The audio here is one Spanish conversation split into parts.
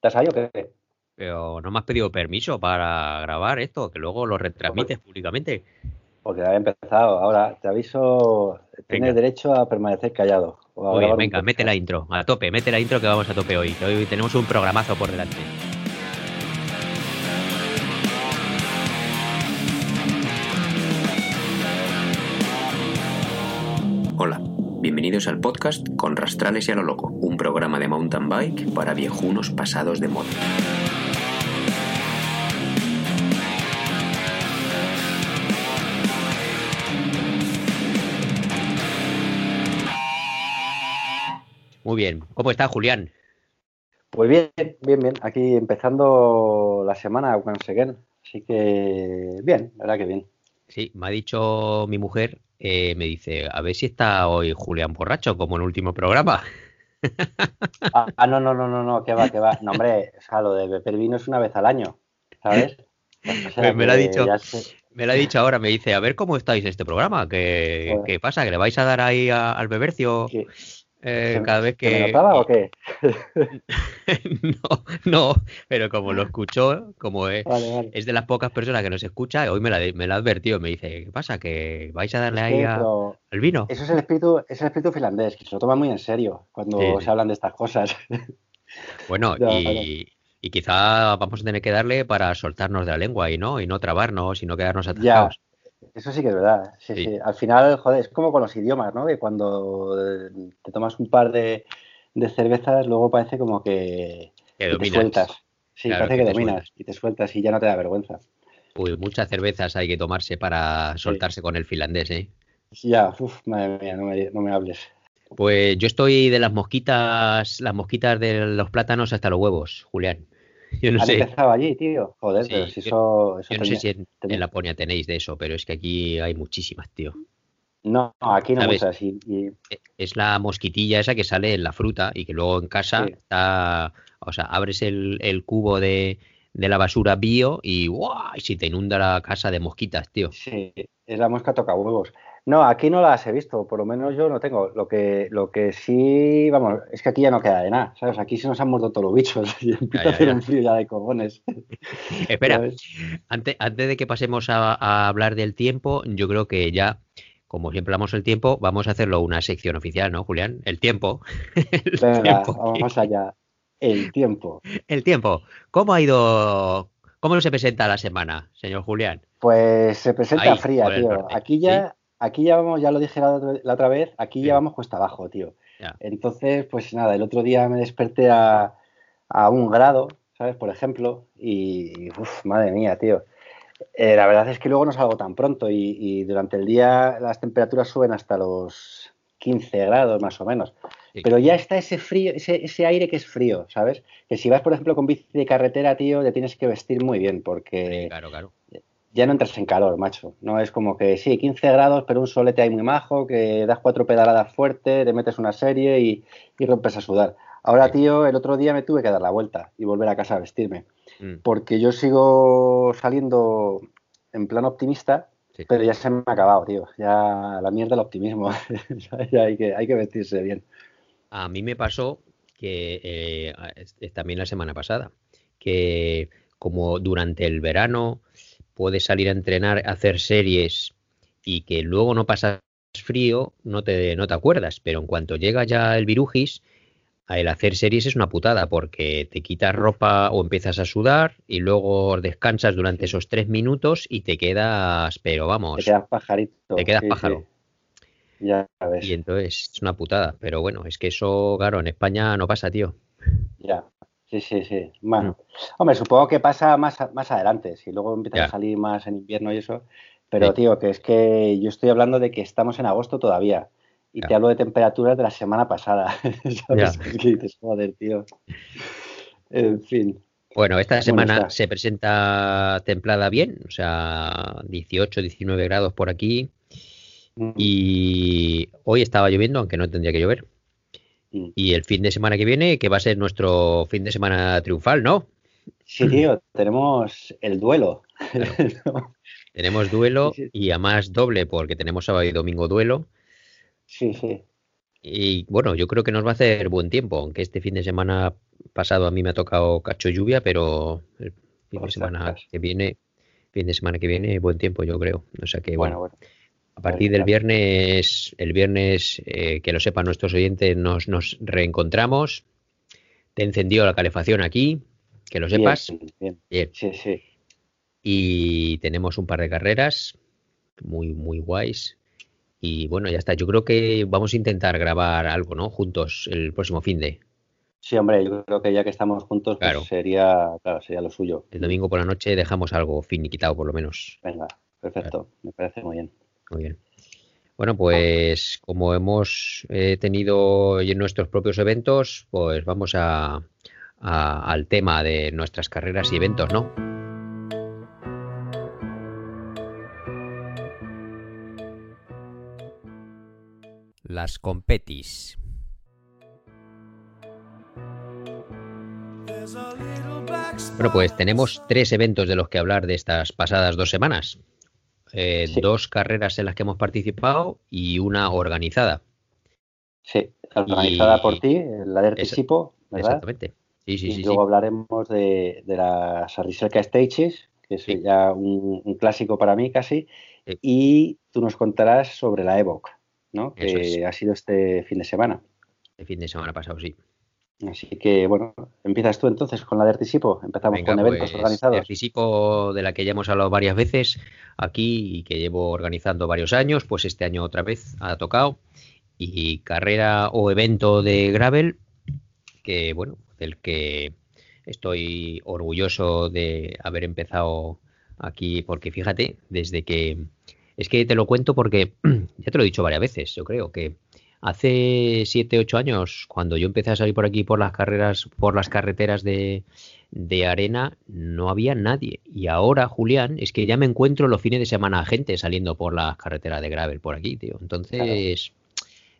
¿Te has salido o qué? Pero no me has pedido permiso para grabar esto, que luego lo retransmites públicamente. Porque había empezado. Ahora te aviso, tienes derecho a permanecer callado. Muy venga, mete la intro, a tope, mete la intro que vamos a tope hoy. hoy tenemos un programazo por delante. Bienvenidos al podcast Con Rastrales y a lo Loco, un programa de mountain bike para viejunos pasados de moda. Muy bien. ¿Cómo está Julián? Pues bien, bien, bien. Aquí empezando la semana once again. Así que bien, la verdad que bien. Sí, me ha dicho mi mujer, eh, me dice, a ver si está hoy Julián borracho, como en el último programa. Ah, no, no, no, no, no, que va, que va. No, hombre, o sea, lo de beber vino es una vez al año, ¿sabes? me, lo ha dicho, me lo ha dicho ahora, me dice, a ver cómo estáis en este programa, ¿qué, ¿qué pasa? ¿Que le vais a dar ahí al bebercio? Eh, cada vez que. ¿Me notaba o qué? no, no, pero como lo escuchó, como es, es de las pocas personas que nos escucha, hoy me la, me la ha advertido, me dice, ¿qué pasa? ¿Que vais a darle ahí al vino? Eso es el espíritu, es el espíritu finlandés, que se lo toma muy en serio cuando se hablan de estas cosas. Bueno, y, y, quizá vamos a tener que darle para soltarnos de la lengua y no, y no trabarnos y no quedarnos atrapados. Eso sí que es verdad. Sí, sí. Al final, joder, es como con los idiomas, ¿no? Que cuando te tomas un par de, cervezas, luego parece como que, te sueltas. Sí, parece que, dominas y te sueltas y ya no te da vergüenza. Uy, muchas cervezas hay que tomarse para soltarse con el finlandés, ¿eh? Ya, uff, madre mía, no me, no me hables. Pues yo estoy de las mosquitas, las mosquitas de los plátanos hasta los huevos, Julián. Yo no sé. empezado allí, tío. Joder, pero si eso, yo no sé si en, Laponia tenéis de eso, pero es que aquí hay muchísimas, tío. No, aquí no muchas. así. E, es la mosquitilla esa que sale en la fruta y que luego en casa está. O sea, abres el, el cubo de, de, la basura bio y ¡guau! Y si te inunda la casa de mosquitas, tío. Sí, es la mosca toca huevos. No, aquí no las he visto, por lo menos yo no tengo. Lo que, lo que sí, vamos, es que aquí ya no queda de nada, ¿sabes? Aquí se nos han muerto todos los bichos y empieza a hacer un frío ya de cojones. Espera, antes, antes de que pasemos a, hablar del tiempo, yo creo que ya, como siempre hablamos del tiempo, vamos a hacerlo una sección oficial, ¿no, Julián? El tiempo. Venga, vamos allá. El tiempo. El tiempo. ¿Cómo ha ido, cómo se presenta la semana, señor Julián? Pues se presenta fría, tío. Aquí ya aquí ya vamos, ya lo dije la, otra vez, aquí ya vamos cuesta abajo, tío. Entonces, pues nada, el otro día me desperté a, un grado, ¿sabes? Por ejemplo, y, uff, madre mía, tío. Eh, la verdad es que luego no salgo tan pronto y, durante el día las temperaturas suben hasta los 15 grados más o menos. Pero ya está ese frío, ese, ese, aire que es frío, ¿sabes? Que si vas, por ejemplo, con bici de carretera, tío, te tienes que vestir muy bien porque claro, claro ya no entras en calor, macho. No es como que sí, 15 grados, pero un solete ahí muy majo, que das cuatro pedaladas fuerte, te metes una serie y, rompes a sudar. Ahora, tío, el otro día me tuve que dar la vuelta y volver a casa a vestirme. Mm. Porque yo sigo saliendo en plan optimista, pero ya se me ha acabado, tío. Ya la mierda del optimismo. ya hay que, hay que vestirse bien. A mí me pasó que eh, también la semana pasada, que como durante el verano puedes salir a entrenar, hacer series y que luego no pasas frío, no te, no te acuerdas, pero en cuanto llega ya el virujis, el hacer series es una putada porque te quitas ropa o empiezas a sudar y luego descansas durante esos tres minutos y te quedas, pero vamos. Te quedas pajarito. Te quedas pájaro. Ya ves. Y entonces es una putada, pero bueno, es que eso, claro, en España no pasa, tío. Ya. Sí, sí, sí. Bueno, mm. hombre, supongo que pasa más, más adelante, si luego empieza a salir más en invierno y eso. Pero, tío, que es que yo estoy hablando de que estamos en agosto todavía. Y te hablo de temperaturas de la semana pasada. ¿Sabes? dices, joder, tío. En fin. Bueno, esta semana se presenta templada bien, o sea, 18, 19 grados por aquí. Mm. Y hoy estaba lloviendo, aunque no tendría que llover. Mm. Y el fin de semana que viene, que va a ser nuestro fin de semana triunfal, ¿no? Sí, tío, tenemos el duelo. Tenemos duelo y a más doble porque tenemos sábado y domingo duelo. Sí, sí. Y bueno, yo creo que nos va a hacer buen tiempo, aunque este fin de semana pasado a mí me ha tocado cacho lluvia, pero el fin de semana que viene, fin de semana que viene, buen tiempo, yo creo. O sea que bueno, a partir del viernes, el viernes, eh, que lo sepan nuestros oyentes, nos, nos reencontramos. Te encendió la calefacción aquí, que lo sepas. Bien, bien. Sí, sí. Y tenemos un par de carreras muy, muy guays. Y bueno, ya está. Yo creo que vamos a intentar grabar algo, ¿no? Juntos el próximo fin de. Sí, hombre, yo creo que ya que estamos juntos, pues sería, claro, sería lo suyo. El domingo por la noche dejamos algo finiquitado, por lo menos. Venga, perfecto, me parece muy bien. Muy bien. Bueno, pues como hemos eh, tenido en nuestros propios eventos, pues vamos a, al tema de nuestras carreras y eventos, ¿no? Las competis. Bueno, pues tenemos tres eventos de los que hablar de estas pasadas dos semanas. Eh, dos carreras en las que hemos participado y una organizada. Sí, organizada por ti, la de ¿verdad? Exactamente. Sí, sí, y luego hablaremos de, de las Arriselka Stages, que es ya un, clásico para mí casi, y tú nos contarás sobre la Evoc, ¿no? que ha sido este fin de semana. El fin de semana pasado, sí. Así que, bueno, empiezas tú entonces con la de Anticipo. Empezamos con eventos pues, organizados. De Anticipo, de la que ya hemos hablado varias veces aquí y que llevo organizando varios años, pues este año otra vez ha tocado. Y carrera o evento de Gravel, que, bueno, del que estoy orgulloso de haber empezado aquí, porque fíjate, desde que. Es que te lo cuento porque ya te lo he dicho varias veces, yo creo que Hace 7, 8 años, cuando yo empecé a salir por aquí por las carreras, por las carreteras de, arena, no había nadie. Y ahora, Julián, es que ya me encuentro los fines de semana gente saliendo por las carreteras de gravel por aquí, tío. Entonces,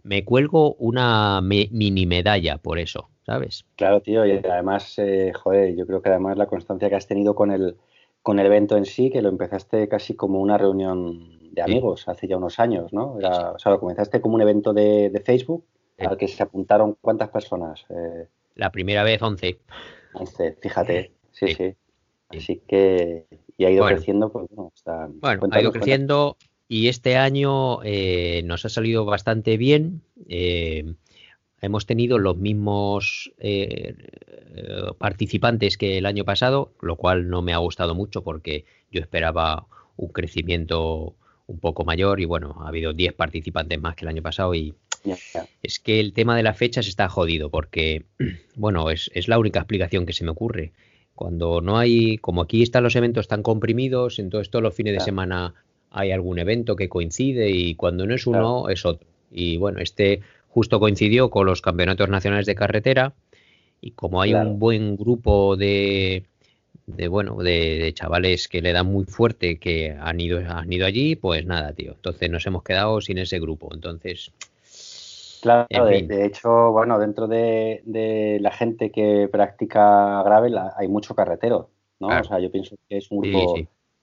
me cuelgo una mini medalla por eso, ¿sabes? Claro, tío, y además, eh, joder, yo creo que además la constancia que has tenido con el, con el evento en sí, que lo empezaste casi como una reunión de amigos hace ya unos años, ¿no? Era, o sea, lo comenzaste como un evento de, Facebook al que se apuntaron cuántas personas. Eh, la primera vez 11. 11, fíjate, sí, sí. Así que, y ha ido creciendo, pues bueno, está, bueno ha ido creciendo y este año eh, nos ha salido bastante bien. Eh, hemos tenido los mismos participantes que el año pasado, lo cual no me ha gustado mucho porque yo esperaba un crecimiento un poco mayor y bueno, ha habido 10 participantes más que el año pasado y es que el tema de las fechas está jodido porque, bueno, es, es, la única explicación que se me ocurre. Cuando no hay, como aquí están los eventos tan comprimidos, entonces todos los fines de semana hay algún evento que coincide y cuando no es uno es otro. Y bueno, este justo coincidió con los campeonatos nacionales de carretera y como hay un buen grupo de, de bueno, de, chavales que le dan muy fuerte que han ido, han ido allí, pues nada, tío. Entonces nos hemos quedado sin ese grupo. Entonces. Claro, de, hecho, bueno, dentro de, la gente que practica gravel hay mucho carretero, ¿no? O sea, yo pienso que es un grupo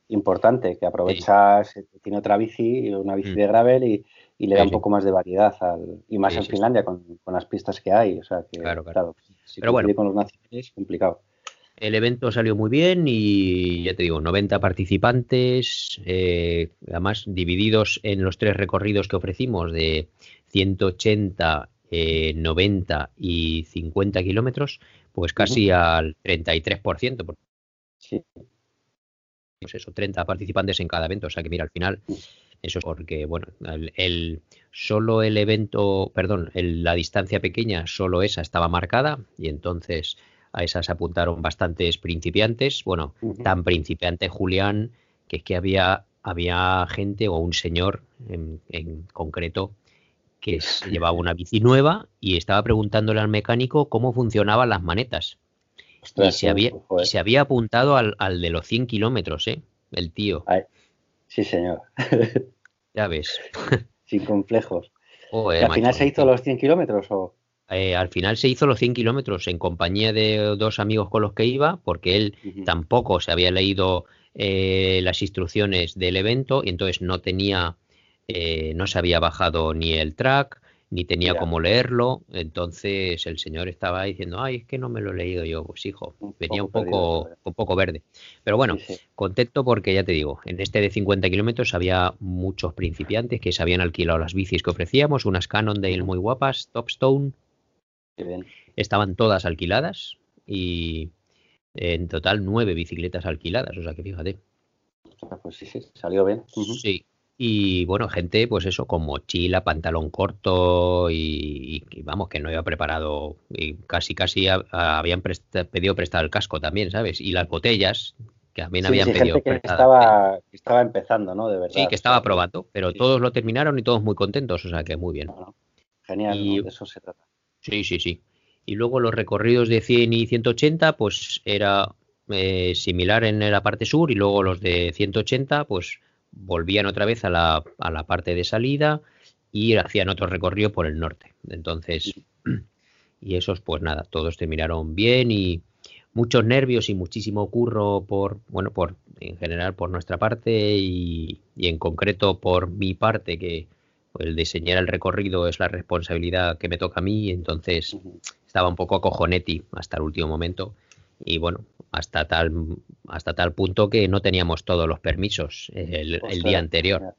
importante que aprovecha, tiene otra bici, una bici mm. de gravel y, le da un poco más de variedad al, y más en Finlandia con, las pistas que hay. O sea, que, claro, claro. Pero bueno, con los nacionales complicado. El evento salió muy bien y ya te digo, 90 participantes, eh, además divididos en los tres recorridos que ofrecimos de 180, 90 eh, y 50 kilómetros, pues casi al 33%. Sí. Pues eso, 30 participantes en cada evento. O sea que mira, al final, eso es porque, bueno, el, solo el evento, perdón, la distancia pequeña, solo esa estaba marcada y entonces a esas apuntaron bastantes principiantes. Bueno, tan principiante Julián, que es que había, había gente o un señor en, concreto que llevaba una bici nueva y estaba preguntándole al mecánico cómo funcionaban las manetas. y se había, se había apuntado al, de los 100 kilómetros, ¿eh? El tío. sí, señor. ya ves. Sin complejos. ¿Al final se hizo los 100 kilómetros o...? Eh, al final se hizo los 100 kilómetros en compañía de dos amigos con los que iba, porque él tampoco se había leído eh, las instrucciones del evento y entonces no tenía, eh, no se había bajado ni el track, ni tenía cómo leerlo, entonces el señor estaba diciendo, ay, es que no me lo he leído yo, pues hijo, venía un poco, un poco verde. Pero bueno, contento porque ya te digo, en este de 50 kilómetros había muchos principiantes que se habían alquilado las bicis que ofrecíamos, unas Cannondale muy guapas, Topstone, estaban todas alquiladas y en total nueve bicicletas alquiladas, o sea que fíjate. Pues sí, sí, salió bien. Sí, y bueno, gente, pues eso, con mochila, pantalón corto y, vamos, que no había preparado y casi, casi habían pedido prestado el casco también, ¿sabes? Y las botellas, que también habían pedido gente que estaba, estaba empezando, ¿no? De verdad. Sí, que estaba probando, pero todos lo terminaron y todos muy contentos, o sea que muy bien. genial, de eso se trata. Sí, sí, sí. Y luego los recorridos de 100 y 180, pues era eh, similar en la parte sur y luego los de 180, pues volvían otra vez a la, a la parte de salida y hacían otro recorrido por el norte. Entonces, y esos, pues nada, todos terminaron bien y muchos nervios y muchísimo curro por, bueno, por en general por nuestra parte y, en concreto por mi parte, que el diseñar el recorrido es la responsabilidad que me toca a mí, entonces estaba un poco acojoneti hasta el último momento y bueno, hasta tal, hasta tal punto que no teníamos todos los permisos el, día anterior.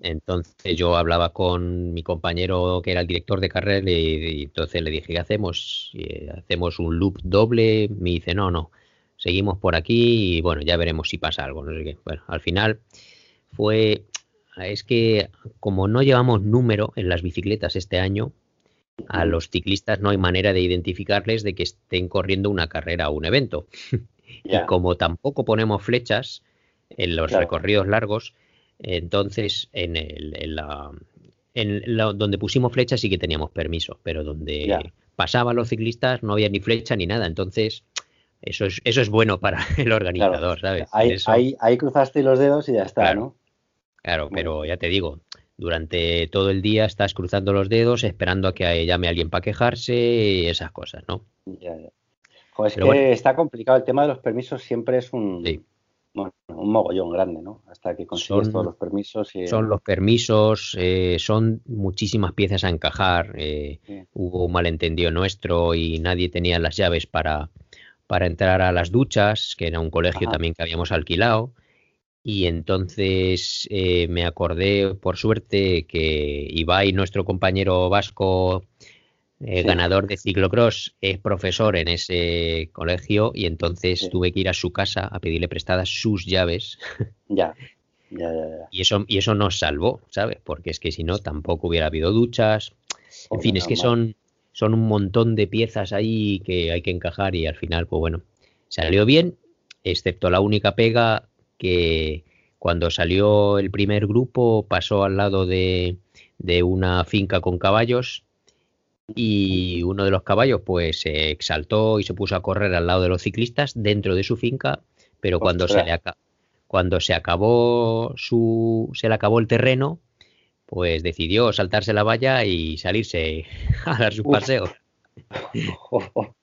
Entonces yo hablaba con mi compañero que era el director de carrera y, entonces le dije, ¿qué hacemos? ¿Hacemos un loop doble? Me dice, no, no, seguimos por aquí y bueno, ya veremos si pasa algo. No sé qué. Bueno, al final fue, es que como no llevamos número en las bicicletas este año, a los ciclistas no hay manera de identificarles de que estén corriendo una carrera o un evento. y como tampoco ponemos flechas en los recorridos largos, entonces en, el, en, la, en donde pusimos flechas sí que teníamos permiso, pero donde pasaban los ciclistas no había ni flecha ni nada. Entonces eso es, eso es bueno para el organizador, ¿sabes? Ahí, ahí, cruzaste los dedos y ya está, ¿no? Claro, pero ya te digo, durante todo el día estás cruzando los dedos esperando a que llame alguien para quejarse y esas cosas, ¿no? Ya, ya. es que está complicado. El tema de los permisos siempre es un, un mogollón grande, ¿no? Hasta que consigues todos los permisos. Y... Son los permisos, eh, son muchísimas piezas a encajar. Eh, hubo un malentendido nuestro y nadie tenía las llaves para, para entrar a las duchas, que era un colegio también que habíamos alquilado. Y entonces eh, me acordé, por suerte, que Ibai, nuestro compañero vasco, eh, ganador de ciclocross, es profesor en ese colegio y entonces tuve que ir a su casa a pedirle prestadas sus llaves. Ya. Ya, ya, Y eso, y eso nos salvó, ¿sabes? Porque es que si no, tampoco hubiera habido duchas. En fin, es que son, son un montón de piezas ahí que hay que encajar y al final, pues bueno, salió bien, excepto la única pega que cuando salió el primer grupo pasó al lado de, una finca con caballos y uno de los caballos pues se exaltó y se puso a correr al lado de los ciclistas dentro de su finca, pero cuando se le cuando se acabó su se le acabó el terreno, pues decidió saltarse la valla y salirse a dar su paseo.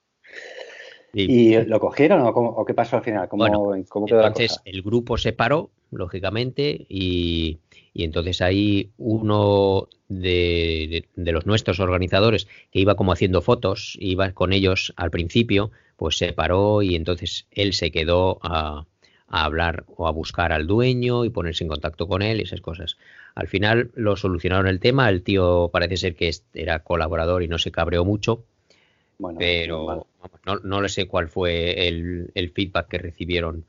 ¿Y lo cogieron o, qué pasó al final? ¿Cómo, entonces el grupo se paró, lógicamente, y, entonces ahí uno de, los nuestros organizadores que iba como haciendo fotos, iba con ellos al principio, pues se paró y entonces él se quedó a, a hablar o a buscar al dueño y ponerse en contacto con él y esas cosas. Al final lo solucionaron el tema, el tío parece ser que era colaborador y no se cabreó mucho pero no, no le sé cuál fue el, feedback que recibieron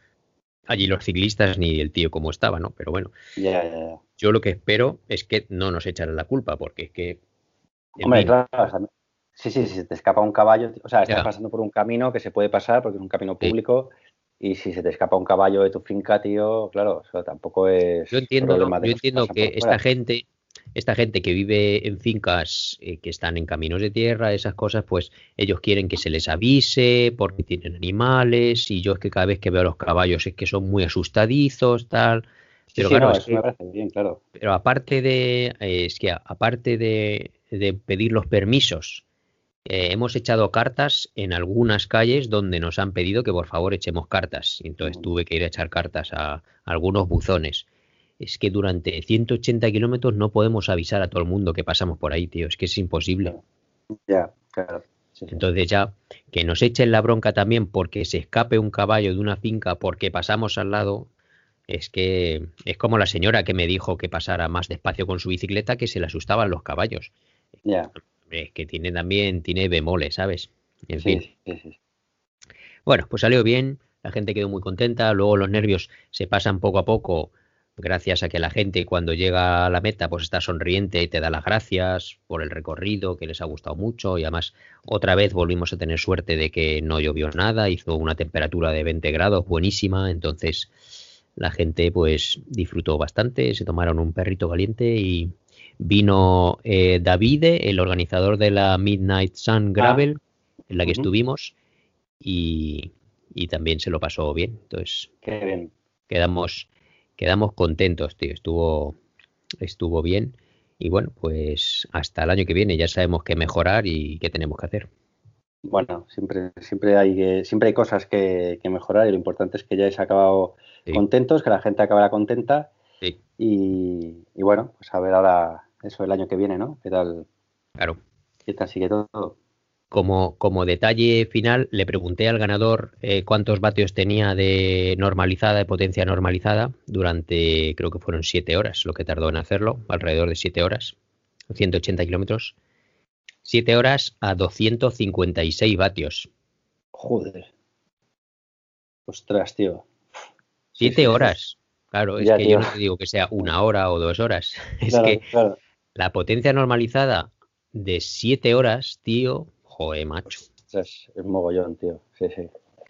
allí los ciclistas ni el tío cómo estaba, ¿no? Pero bueno, yo lo que espero es que no nos echaran la culpa, porque es que... Hombre, claro, sí, sí, si te escapa un caballo, o sea, estás pasando por un camino que se puede pasar porque es un camino público. Y si se te escapa un caballo de tu finca, tío, claro, eso tampoco es. Yo entiendo, yo entiendo que esta gente, esta gente que vive en fincas eh, que están en caminos de tierra, esas cosas, pues ellos quieren que se les avise porque tienen animales y yo es que cada vez que veo a los caballos es que son muy asustadizos, tal. Pero claro, bien, claro. Pero aparte de, es que aparte de, pedir los permisos, eh, hemos echado cartas en algunas calles donde nos han pedido que por favor echemos cartas. Y entonces tuve que ir a echar cartas a algunos buzones es que durante 180 kilómetros no podemos avisar a todo el mundo que pasamos por ahí, tío. Es que es imposible. Ya, claro. Entonces ya que nos echen la bronca también porque se escape un caballo de una finca porque pasamos al lado, es que es como la señora que me dijo que pasara más despacio con su bicicleta que se le asustaban los caballos. Ya. Es que tiene también, tiene bemoles, ¿sabes? En fin. Bueno, pues salió bien, la gente quedó muy contenta, luego los nervios se pasan poco a poco gracias a que la gente cuando llega a la meta pues está sonriente y te da las gracias por el recorrido que les ha gustado mucho y además otra vez volvimos a tener suerte de que no llovió nada, hizo una temperatura de 20 grados buenísima, entonces la gente pues disfrutó bastante, se tomaron un perrito caliente y vino eh, Davide, el organizador de la Midnight Sun ah. Gravel, en la que estuvimos y, y también se lo pasó bien, entonces Qué bien. quedamos quedamos contentos, tío. Estuvo, estuvo bien. Y bueno, pues hasta el año que viene ya sabemos qué mejorar y qué tenemos que hacer. Bueno, siempre, siempre hay siempre hay cosas que, mejorar y lo importante es que ya hayáis acabado contentos, que la gente acabará contenta. Sí. Y, y, bueno, pues a ver ahora eso el año que viene, ¿no? ¿Qué tal? Claro. ¿Qué tal sigue todo? Como, como detalle final, le pregunté al ganador eh, cuántos vatios tenía de normalizada, de potencia normalizada, durante creo que fueron 7 horas lo que tardó en hacerlo, alrededor de 7 horas, 180 kilómetros. 7 horas a 256 vatios. Joder. Ostras, tío. 7 horas. Claro, es que yo no te digo que sea una hora o dos horas. Es que la potencia normalizada de 7 horas, tío, Joder, macho. Es, mogollón, tío. Sí, sí.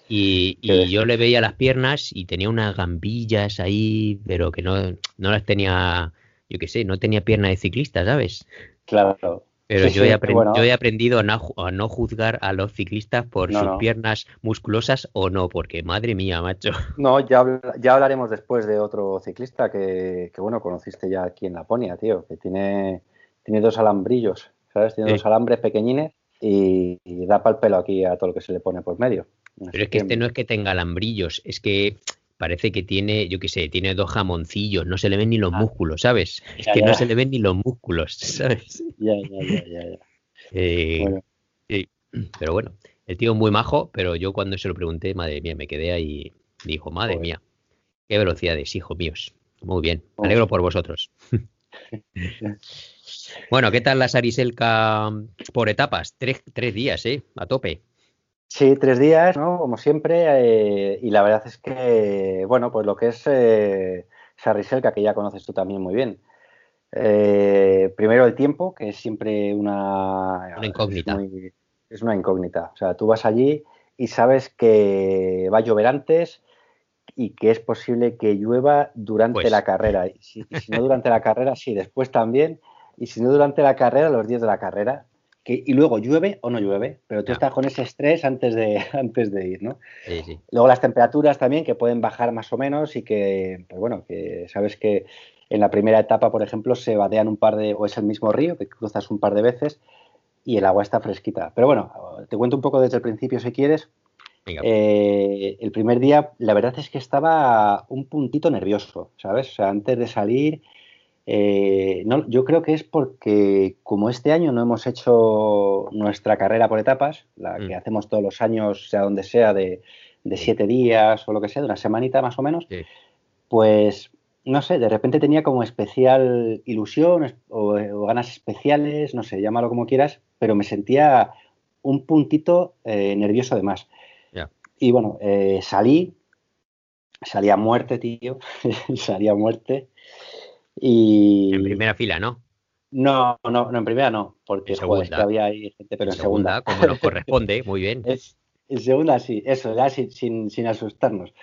Y, yo le veía las piernas y tenía unas gambillas ahí, pero que no, no las tenía, yo qué sé, no tenía pierna de ciclista, ¿sabes? Claro. Pero yo, he yo, he aprendido a no, juzgar a los ciclistas por sus piernas musculosas o no, porque madre mía, macho. No, ya, ya hablaremos después de otro ciclista que, que, bueno, conociste ya aquí en Laponia, tío, que tiene, tiene dos alambrillos, ¿sabes? Tiene dos alambres pequeñines y, da pal pelo aquí a todo lo que se le pone por medio. Pero es que, este no es que tenga alambrillos, es que parece que tiene, yo qué sé, tiene dos jamoncillos, no se le ven ni los ah. músculos, ¿sabes? Es que no se le ven ni los músculos, ¿sabes? Ya, ya, ya, ya. ya. Eh. Pero bueno, el tío es muy majo, pero yo cuando se lo pregunté, madre mía, me quedé ahí y dijo, madre mía, qué velocidades, hijo míos. Muy bien, me alegro por vosotros. Bueno, ¿qué tal la Sariselka por etapas? Tres, días, ¿eh? A tope. Sí, tres días, ¿no? Como siempre. Eh, y la verdad es que, bueno, pues lo que es eh, Sariselka, que ya conoces tú también muy bien. Eh, primero el tiempo, que es siempre una... Una incógnita. Es, una incógnita. O sea, tú vas allí y sabes que va a llover antes y que es posible que llueva durante pues. la carrera. si, no durante la carrera, sí, después también y si no durante la carrera, los días de la carrera, que, y luego llueve o no llueve, pero tú estás con ese estrés antes de, antes de ir, ¿no? Sí, sí. Luego las temperaturas también, que pueden bajar más o menos y que, pues bueno, que sabes que en la primera etapa, por ejemplo, se vadean un par de, o es el mismo río, que cruzas un par de veces y el agua está fresquita. Pero bueno, te cuento un poco desde el principio si quieres. Eh, el primer día, la verdad es que estaba un puntito nervioso, ¿sabes? O sea, antes de salir eh, no, yo creo que es porque como este año no hemos hecho nuestra carrera por etapas, la que mm. hacemos todos los años, sea donde sea, de, siete días o lo que sea, de una semanita más o menos, pues no sé, de repente tenía como especial ilusión o, ganas especiales, no sé, llámalo como quieras, pero me sentía un puntito eh, nervioso de más. Y bueno, eh, salí, salí a muerte, tío, salí a muerte. Y... En primera fila, ¿no? No, no, no en primera no, porque había ahí gente, pero en, segunda, Como nos corresponde, muy bien. en segunda sí, eso, ya sin, sin, asustarnos.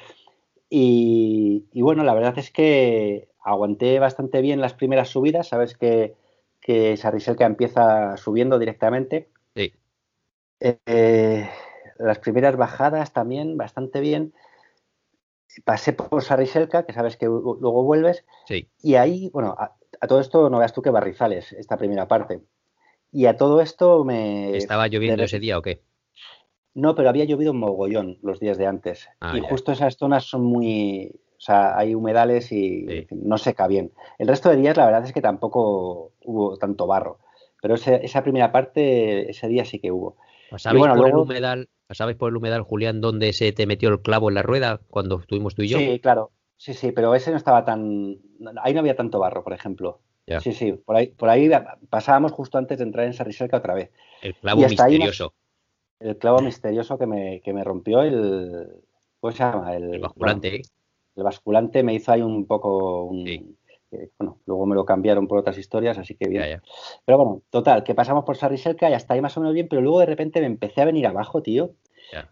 Y, bueno, la verdad es que aguanté bastante bien las primeras subidas, sabes que, que que empieza subiendo directamente. Sí. Eh, las primeras bajadas también bastante bien pasé por Sariselka, que sabes que luego vuelves, sí. y ahí, bueno, a, todo esto no veas tú que barrizales, esta primera parte. Y a todo esto me... ¿Estaba lloviendo ese día o qué? No, pero había llovido un mogollón los días de antes. Ah, y justo esas zonas son muy. O sea, hay humedales y no seca bien. El resto de días, la verdad es que tampoco hubo tanto barro. Pero esa primera parte, ese día sí que hubo. ¿Pasabais, bueno, por el humedal, por el humedal, Julián, donde se te metió el clavo en la rueda cuando estuvimos tú y yo? Sí, claro. Sí, sí, pero ese no estaba tan. Ahí no había tanto barro, por ejemplo. Sí, sí, por ahí, por ahí pasábamos justo antes de entrar en Sariselka otra vez. El clavo misterioso. el clavo misterioso que me, que me rompió el. ¿Cómo se llama? El, basculante. el basculante me hizo ahí un poco. Bueno, luego me lo cambiaron por otras historias, así que bien. Pero bueno, total, que pasamos por Sariselka y hasta ahí más o menos bien, pero luego de repente me empecé a venir abajo, tío.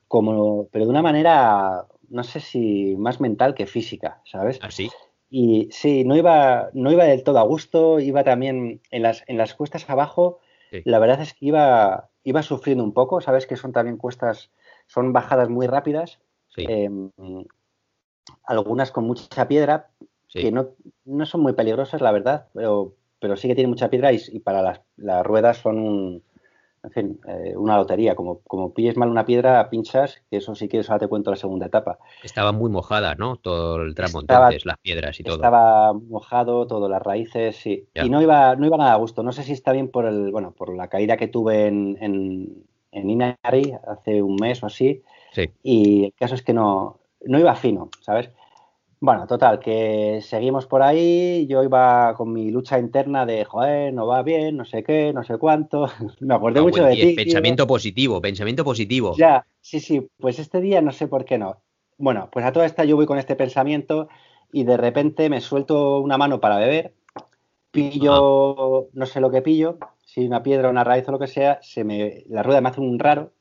Como, pero de una manera, no sé si más mental que física, ¿sabes? Así. ¿Ah, y sí, no iba, no iba del todo a gusto, iba también en las, en las cuestas abajo, la verdad es que iba, iba sufriendo un poco, sabes que son también cuestas, son bajadas muy rápidas, em, algunas con mucha piedra, que no, no, son muy peligrosas, la verdad, pero, pero sí que tienen mucha piedra y, para las, las ruedas son un, en fin, eh, una lotería. Como, como pilles mal una piedra, pinchas, que eso sí que eso te cuento la segunda etapa. Estaba muy mojada, ¿no? Todo el tramo entonces, las piedras y todo. Estaba mojado, todo, las raíces, sí. Y no iba, no iba nada a gusto. No sé si está bien por el, bueno, por la caída que tuve en, en, en Inari hace un mes o así. Sí. Y el caso es que no, no iba fino, ¿sabes? Bueno, total, que seguimos por ahí. Yo iba con mi lucha interna de, joder, no va bien, no sé qué, no sé cuánto. Me acordé mucho de ti. Pensamiento positivo, pensamiento positivo. Ya, sí, sí. Pues este día no sé por qué no. Bueno, pues a toda esta yo voy con este pensamiento y de repente me suelto una mano para beber, pillo, no sé lo que pillo, si una piedra, una raíz o lo que sea, se me, la rueda me hace un raro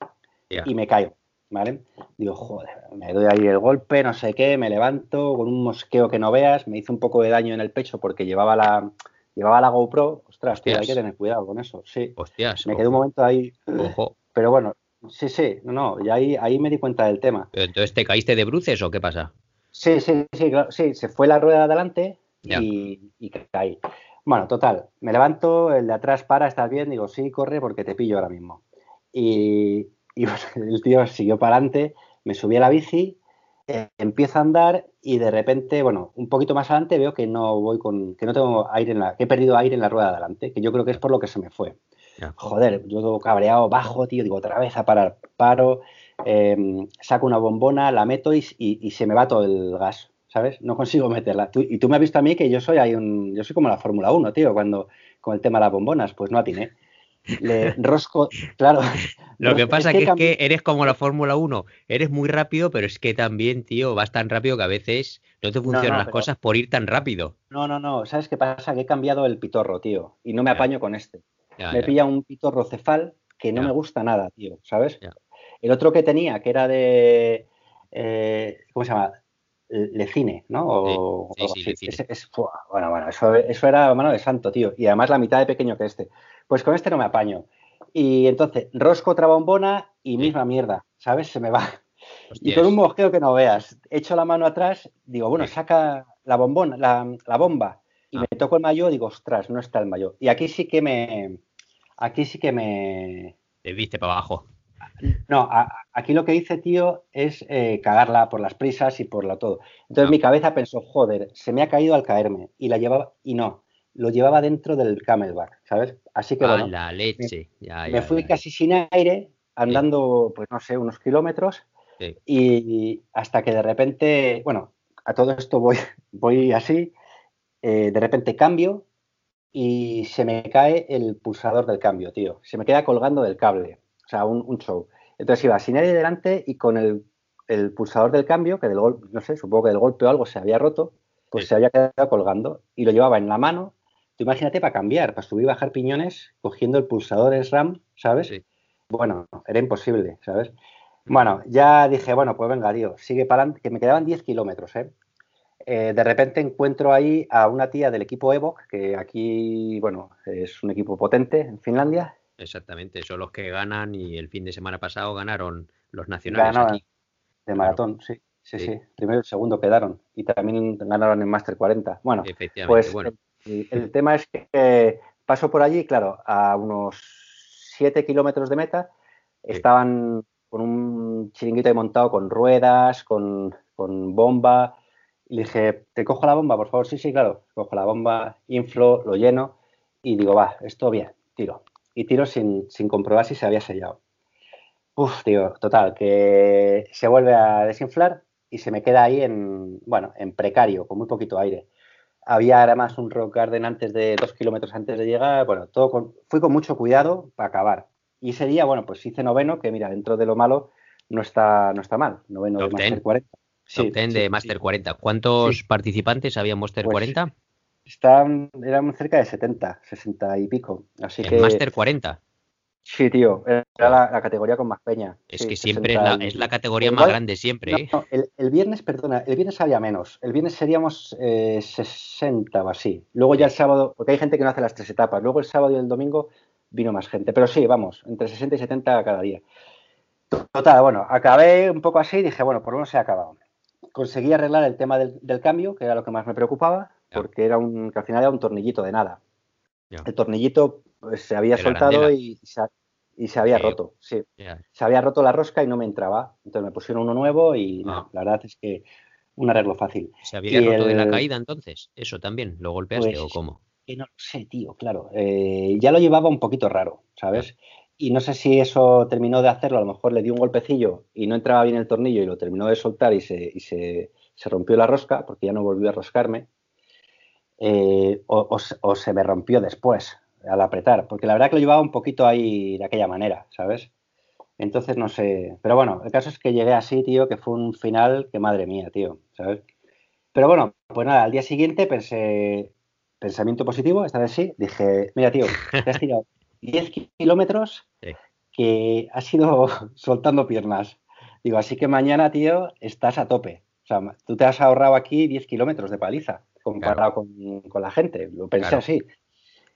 y me caigo. ¿Vale? Digo, joder, me doy ahí el golpe, no sé qué, me levanto con un mosqueo que no veas, me hizo un poco de daño en el pecho porque llevaba la, llevaba la GoPro, ostras, tío, hay que tener cuidado con eso, sí. Hostias. Me quedé un momento ahí, ojo. pero bueno, sí, sí, no, no, y ahí, ahí me di cuenta del tema. entonces te caíste de bruces o qué pasa? Sí, sí, sí, claro, sí, se fue la rueda de adelante y, y, caí. Bueno, total, me levanto, el de atrás para, ¿estás bien? Digo, sí, corre porque te pillo ahora mismo. Y, y el tío siguió para adelante, me subí a la bici, eh, empiezo a andar y de repente, bueno, un poquito más adelante veo que no voy con, que no tengo aire en la, que he perdido aire en la rueda de adelante, que yo creo que es por lo que se me fue. Joder, yo todo cabreado, bajo, tío, digo, otra vez a parar, paro, em, saco una bombona, la meto y, y, se me va todo el gas, ¿sabes? No consigo meterla. y tú me has visto a mí que yo soy hay un, yo soy como la Fórmula 1, tío, cuando con el tema de las bombonas, pues no atiné le rosco, claro. Lo que pasa es que, eres como la Fórmula 1, eres muy rápido, pero es que también, tío, vas tan rápido que a veces no te funcionan las cosas por ir tan rápido. No, no, no, ¿sabes qué pasa? Que he cambiado el pitorro, tío, y no me apaño con este. me pilla un pitorro cefal que no me gusta nada, tío, ¿sabes? El otro que tenía, que era de... Eh, ¿Cómo se llama? Lecine, ¿no? sí, sí, sí, bueno, bueno, eso, eso era mano de santo, tío. Y además la mitad de pequeño que este. Pues con este no me apaño. Y entonces, rosco otra bombona y misma mierda, ¿sabes? Se me va. Y con un mosqueo que no veas. Echo la mano atrás, digo, bueno, saca la bombona, la, bomba. Y me ah. toco el mayo, digo, ostras, no está el mayo. Y aquí sí que me. Aquí sí que me. Te viste para abajo. No, aquí lo que hice, tío, es eh, cagarla por las prisas y por lo todo. Entonces ah. mi cabeza pensó, joder, se me ha caído al caerme. Y la llevaba, y no, lo llevaba dentro del camelback, ¿sabes? Así que bueno. la leche. Me, fui casi sin aire, andando, pues no sé, unos kilómetros. Y hasta que de repente, bueno, a todo esto voy, voy así, eh, de repente cambio y se me cae el pulsador del cambio, tío. Se me queda colgando del cable. O sea, un, show. Entonces iba sin aire delante y con el, pulsador del cambio, que del golpe, no sé, supongo que del golpe o algo se había roto, pues se había quedado colgando y lo llevaba en la mano Tú imagínate para cambiar, para subir y bajar piñones, cogiendo el pulsador SRAM, ¿sabes? Bueno, era imposible, ¿sabes? Bueno, ya dije, bueno, pues venga, tío, sigue para adelante, que me quedaban 10 kilómetros, ¿eh? ¿eh? De repente encuentro ahí a una tía del equipo Evoc, que aquí, bueno, es un equipo potente en Finlandia. Exactamente, son los que ganan y el fin de semana pasado ganaron los nacionales aquí. De maratón, sí, sí, sí, Primero y segundo quedaron y también ganaron en Master 40. Bueno, pues bueno. El, tema es que paso por allí, claro, a unos 7 kilómetros de meta, estaban con un chiringuito ahí montado con ruedas, con, con bomba. Y le dije, ¿te cojo la bomba, por favor? Sí, sí, claro. Cojo la bomba, inflo, lo lleno y digo, va, esto bien, tiro. Y tiro sin, sin comprobar si se había sellado. Uf, tío, total, que se vuelve a desinflar y se me queda ahí en, bueno, en precario, con muy poquito aire. Había además un rock garden antes de dos kilómetros antes de llegar, bueno, todo con, fui con mucho cuidado para acabar. Y ese día, bueno, pues hice noveno, que mira, dentro de lo malo no está, no está mal, noveno de Master 40. Sí, de Master 40. ¿Cuántos participantes había en Master 40? Pues están, eran cerca de 70, 60 y pico. Así que, Master 40. Sí, tío, era la, categoría con más peña. Es que siempre es la, categoría más grande, siempre. ¿eh? el, viernes, perdona, el viernes había menos. El viernes seríamos 60 eh, o así. Luego ya el sábado, porque hay gente que no hace las tres etapas. Luego el sábado y el domingo vino más gente. Pero sí, vamos, entre 60 y 70 cada día. Total, bueno, acabé un poco así y dije, bueno, por lo menos se ha acabado. Conseguí arreglar el tema del, cambio, que era lo que más me preocupaba, porque era un, que al final era un tornillito de nada. El tornillito pues se había soltado y se, y se, había roto, sí. Se había roto la rosca y no me entraba. Entonces me pusieron uno nuevo y ah. la verdad es que un arreglo fácil. ¿Se había roto de la caída entonces? ¿Eso también? ¿Lo golpeaste o pues, cómo? Que no sé, tío, claro. Eh, ya lo llevaba un poquito raro, ¿sabes? Y no sé si eso terminó de hacerlo, a lo mejor le dio un golpecillo y no entraba bien el tornillo y lo terminó de soltar y se, y se, se rompió la rosca porque ya no volvió a roscarme. Eh, o, o, se me rompió después, al apretar, porque la verdad que lo llevaba un poquito ahí de aquella manera, ¿sabes? Entonces no sé, pero bueno, el caso es que llegué así, tío, que fue un final que madre mía, tío, ¿sabes? Pero bueno, pues nada, al día siguiente pensé, pensamiento positivo, esta vez sí, dije, mira, tío, te has tirado 10 kilómetros que has ido soltando piernas. Digo, así que mañana, tío, estás a tope. O sea, tú te has ahorrado aquí 10 kilómetros de paliza comparado con, la gente. Lo pensé así.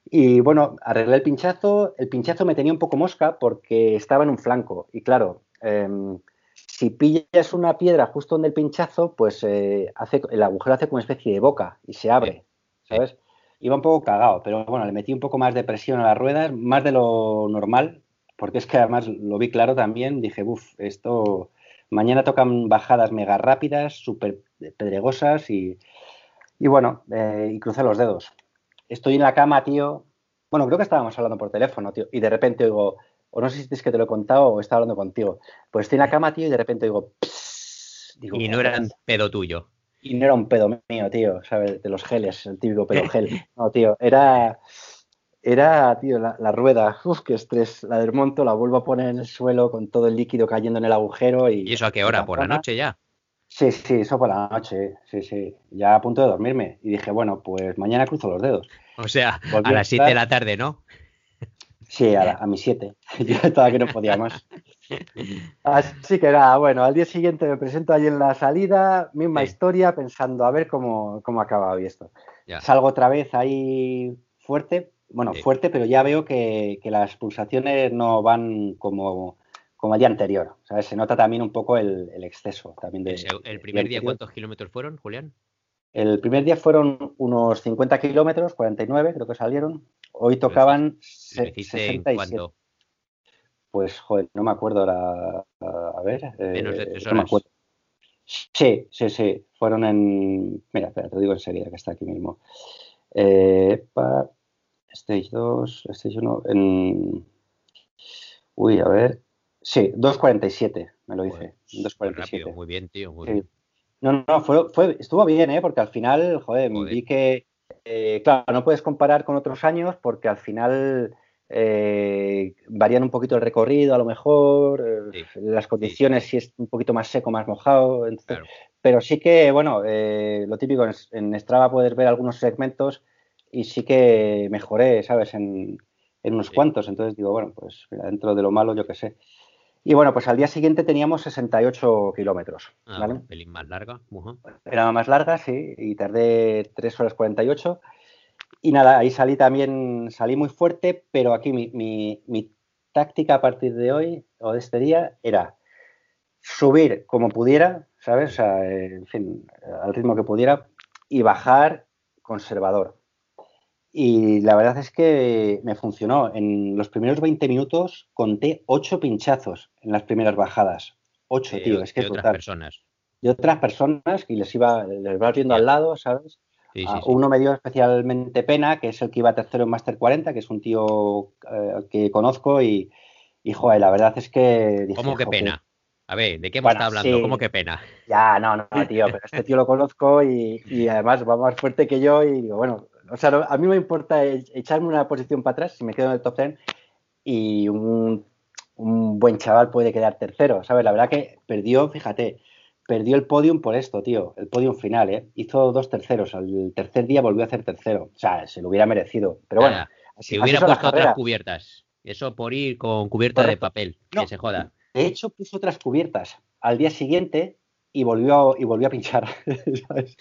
Y bueno, arreglé el pinchazo. El pinchazo me tenía un poco mosca porque estaba en un flanco. Y claro, em, si pillas una piedra justo donde el pinchazo, pues eh, hace, el agujero hace como una especie de boca y se abre, ¿sabes? Iba un poco cagado, pero bueno, le metí un poco más de presión a las ruedas, más de lo normal, porque es que además lo vi claro también. Dije, uff, esto. Mañana tocan bajadas mega rápidas, súper pedregosas y, y bueno, eh, y crucé los dedos estoy en la cama, tío. Bueno, creo que estábamos hablando por teléfono, tío, y de repente oigo, o no sé si es que te lo he contado o estaba hablando contigo. Pues estoy en la cama, tío, y de repente digo, digo y no era un pedo tuyo. Y no era un pedo mío, tío, ¿sabes? De los geles, el típico pedo gel. No, tío, era, era, tío, la, rueda. Uf, qué estrés. La del monto la vuelvo a poner en el suelo con todo el líquido cayendo en el agujero. ¿Y, ¿Y eso a qué hora? ¿Por la noche ya? Sí, sí, eso por la noche, sí, sí. Ya a punto de dormirme. Y dije, bueno, pues mañana cruzo los dedos. O sea, a las 7 de la tarde, ¿no? Sí, a, mis 7. Yo estaba que no podía más. Así que nada, bueno, al día siguiente me presento allí en la salida, misma historia, pensando a ver cómo, cómo acaba hoy esto. Salgo otra vez ahí fuerte, bueno, fuerte, pero ya veo que, que las pulsaciones no van como como el día anterior. ¿sabes? Se nota también un poco el, exceso. También de, ¿El primer día cuántos kilómetros fueron, Julián? El primer día fueron unos 50 kilómetros, 49 creo que salieron. Hoy tocaban 67. Pues, joder, no me acuerdo ahora. A ver. Menos de eh, tres horas. Sí, sí, sí. Fueron en. Mira, espera, te digo enseguida que está aquí mismo. Eh, stage 2, Stage 1. En... Uy, a ver. Sí, 2.47 me lo dice. 2.47. Muy bien, tío. Muy bien. No, no, fue, fue, estuvo bien, ¿eh? Porque al final, joder, vi que, eh, claro, no puedes comparar con otros años porque al final eh, varían un poquito el recorrido, a lo mejor, eh, las condiciones, si es un poquito más seco, más mojado. Pero sí que, bueno, lo típico, en, en, Strava puedes ver algunos segmentos y sí que mejoré, ¿sabes? En, en unos cuantos. Entonces digo, bueno, pues dentro de lo malo, yo qué sé. Y bueno, pues al día siguiente teníamos 68 kilómetros. Ah, ¿vale? Un pelín más larga. Era más larga, sí, y tardé 3 horas 48. Y nada, ahí salí también, salí muy fuerte, pero aquí mi, táctica a partir de hoy o de este día era subir como pudiera, ¿sabes? O sea, en fin, al ritmo que pudiera, y bajar conservador. Y la verdad es que me funcionó. En los primeros 20 minutos conté 8 pinchazos en las primeras bajadas. 8, tío. Es que de otras personas. De otras personas que les iba, les iba viendo al lado, ¿sabes? Ah, uno me dio especialmente pena, que es el que iba tercero en Master 40, que es un tío eh, que conozco y, y, joder, la verdad es que... ¿Cómo que pena? A ver, ¿de qué me está hablando? ¿Cómo que pena? Ya, no, no, tío, pero este tío lo conozco y, y, además va más fuerte que yo y digo, bueno, o sea, a mí me importa echarme una posición para atrás si me quedo en el top 10 y un, un buen chaval puede quedar tercero, ¿sabes? La verdad que perdió, fíjate, perdió el podium por esto, tío, el podium final, ¿eh? Hizo dos terceros, al tercer día volvió a hacer tercero, o sea, se lo hubiera merecido, pero bueno. si hubiera puesto otras cubiertas, eso por ir con cubierta de papel, que se joda. De hecho, puso otras cubiertas al día siguiente y volvió, y volvió a pinchar, ¿sabes?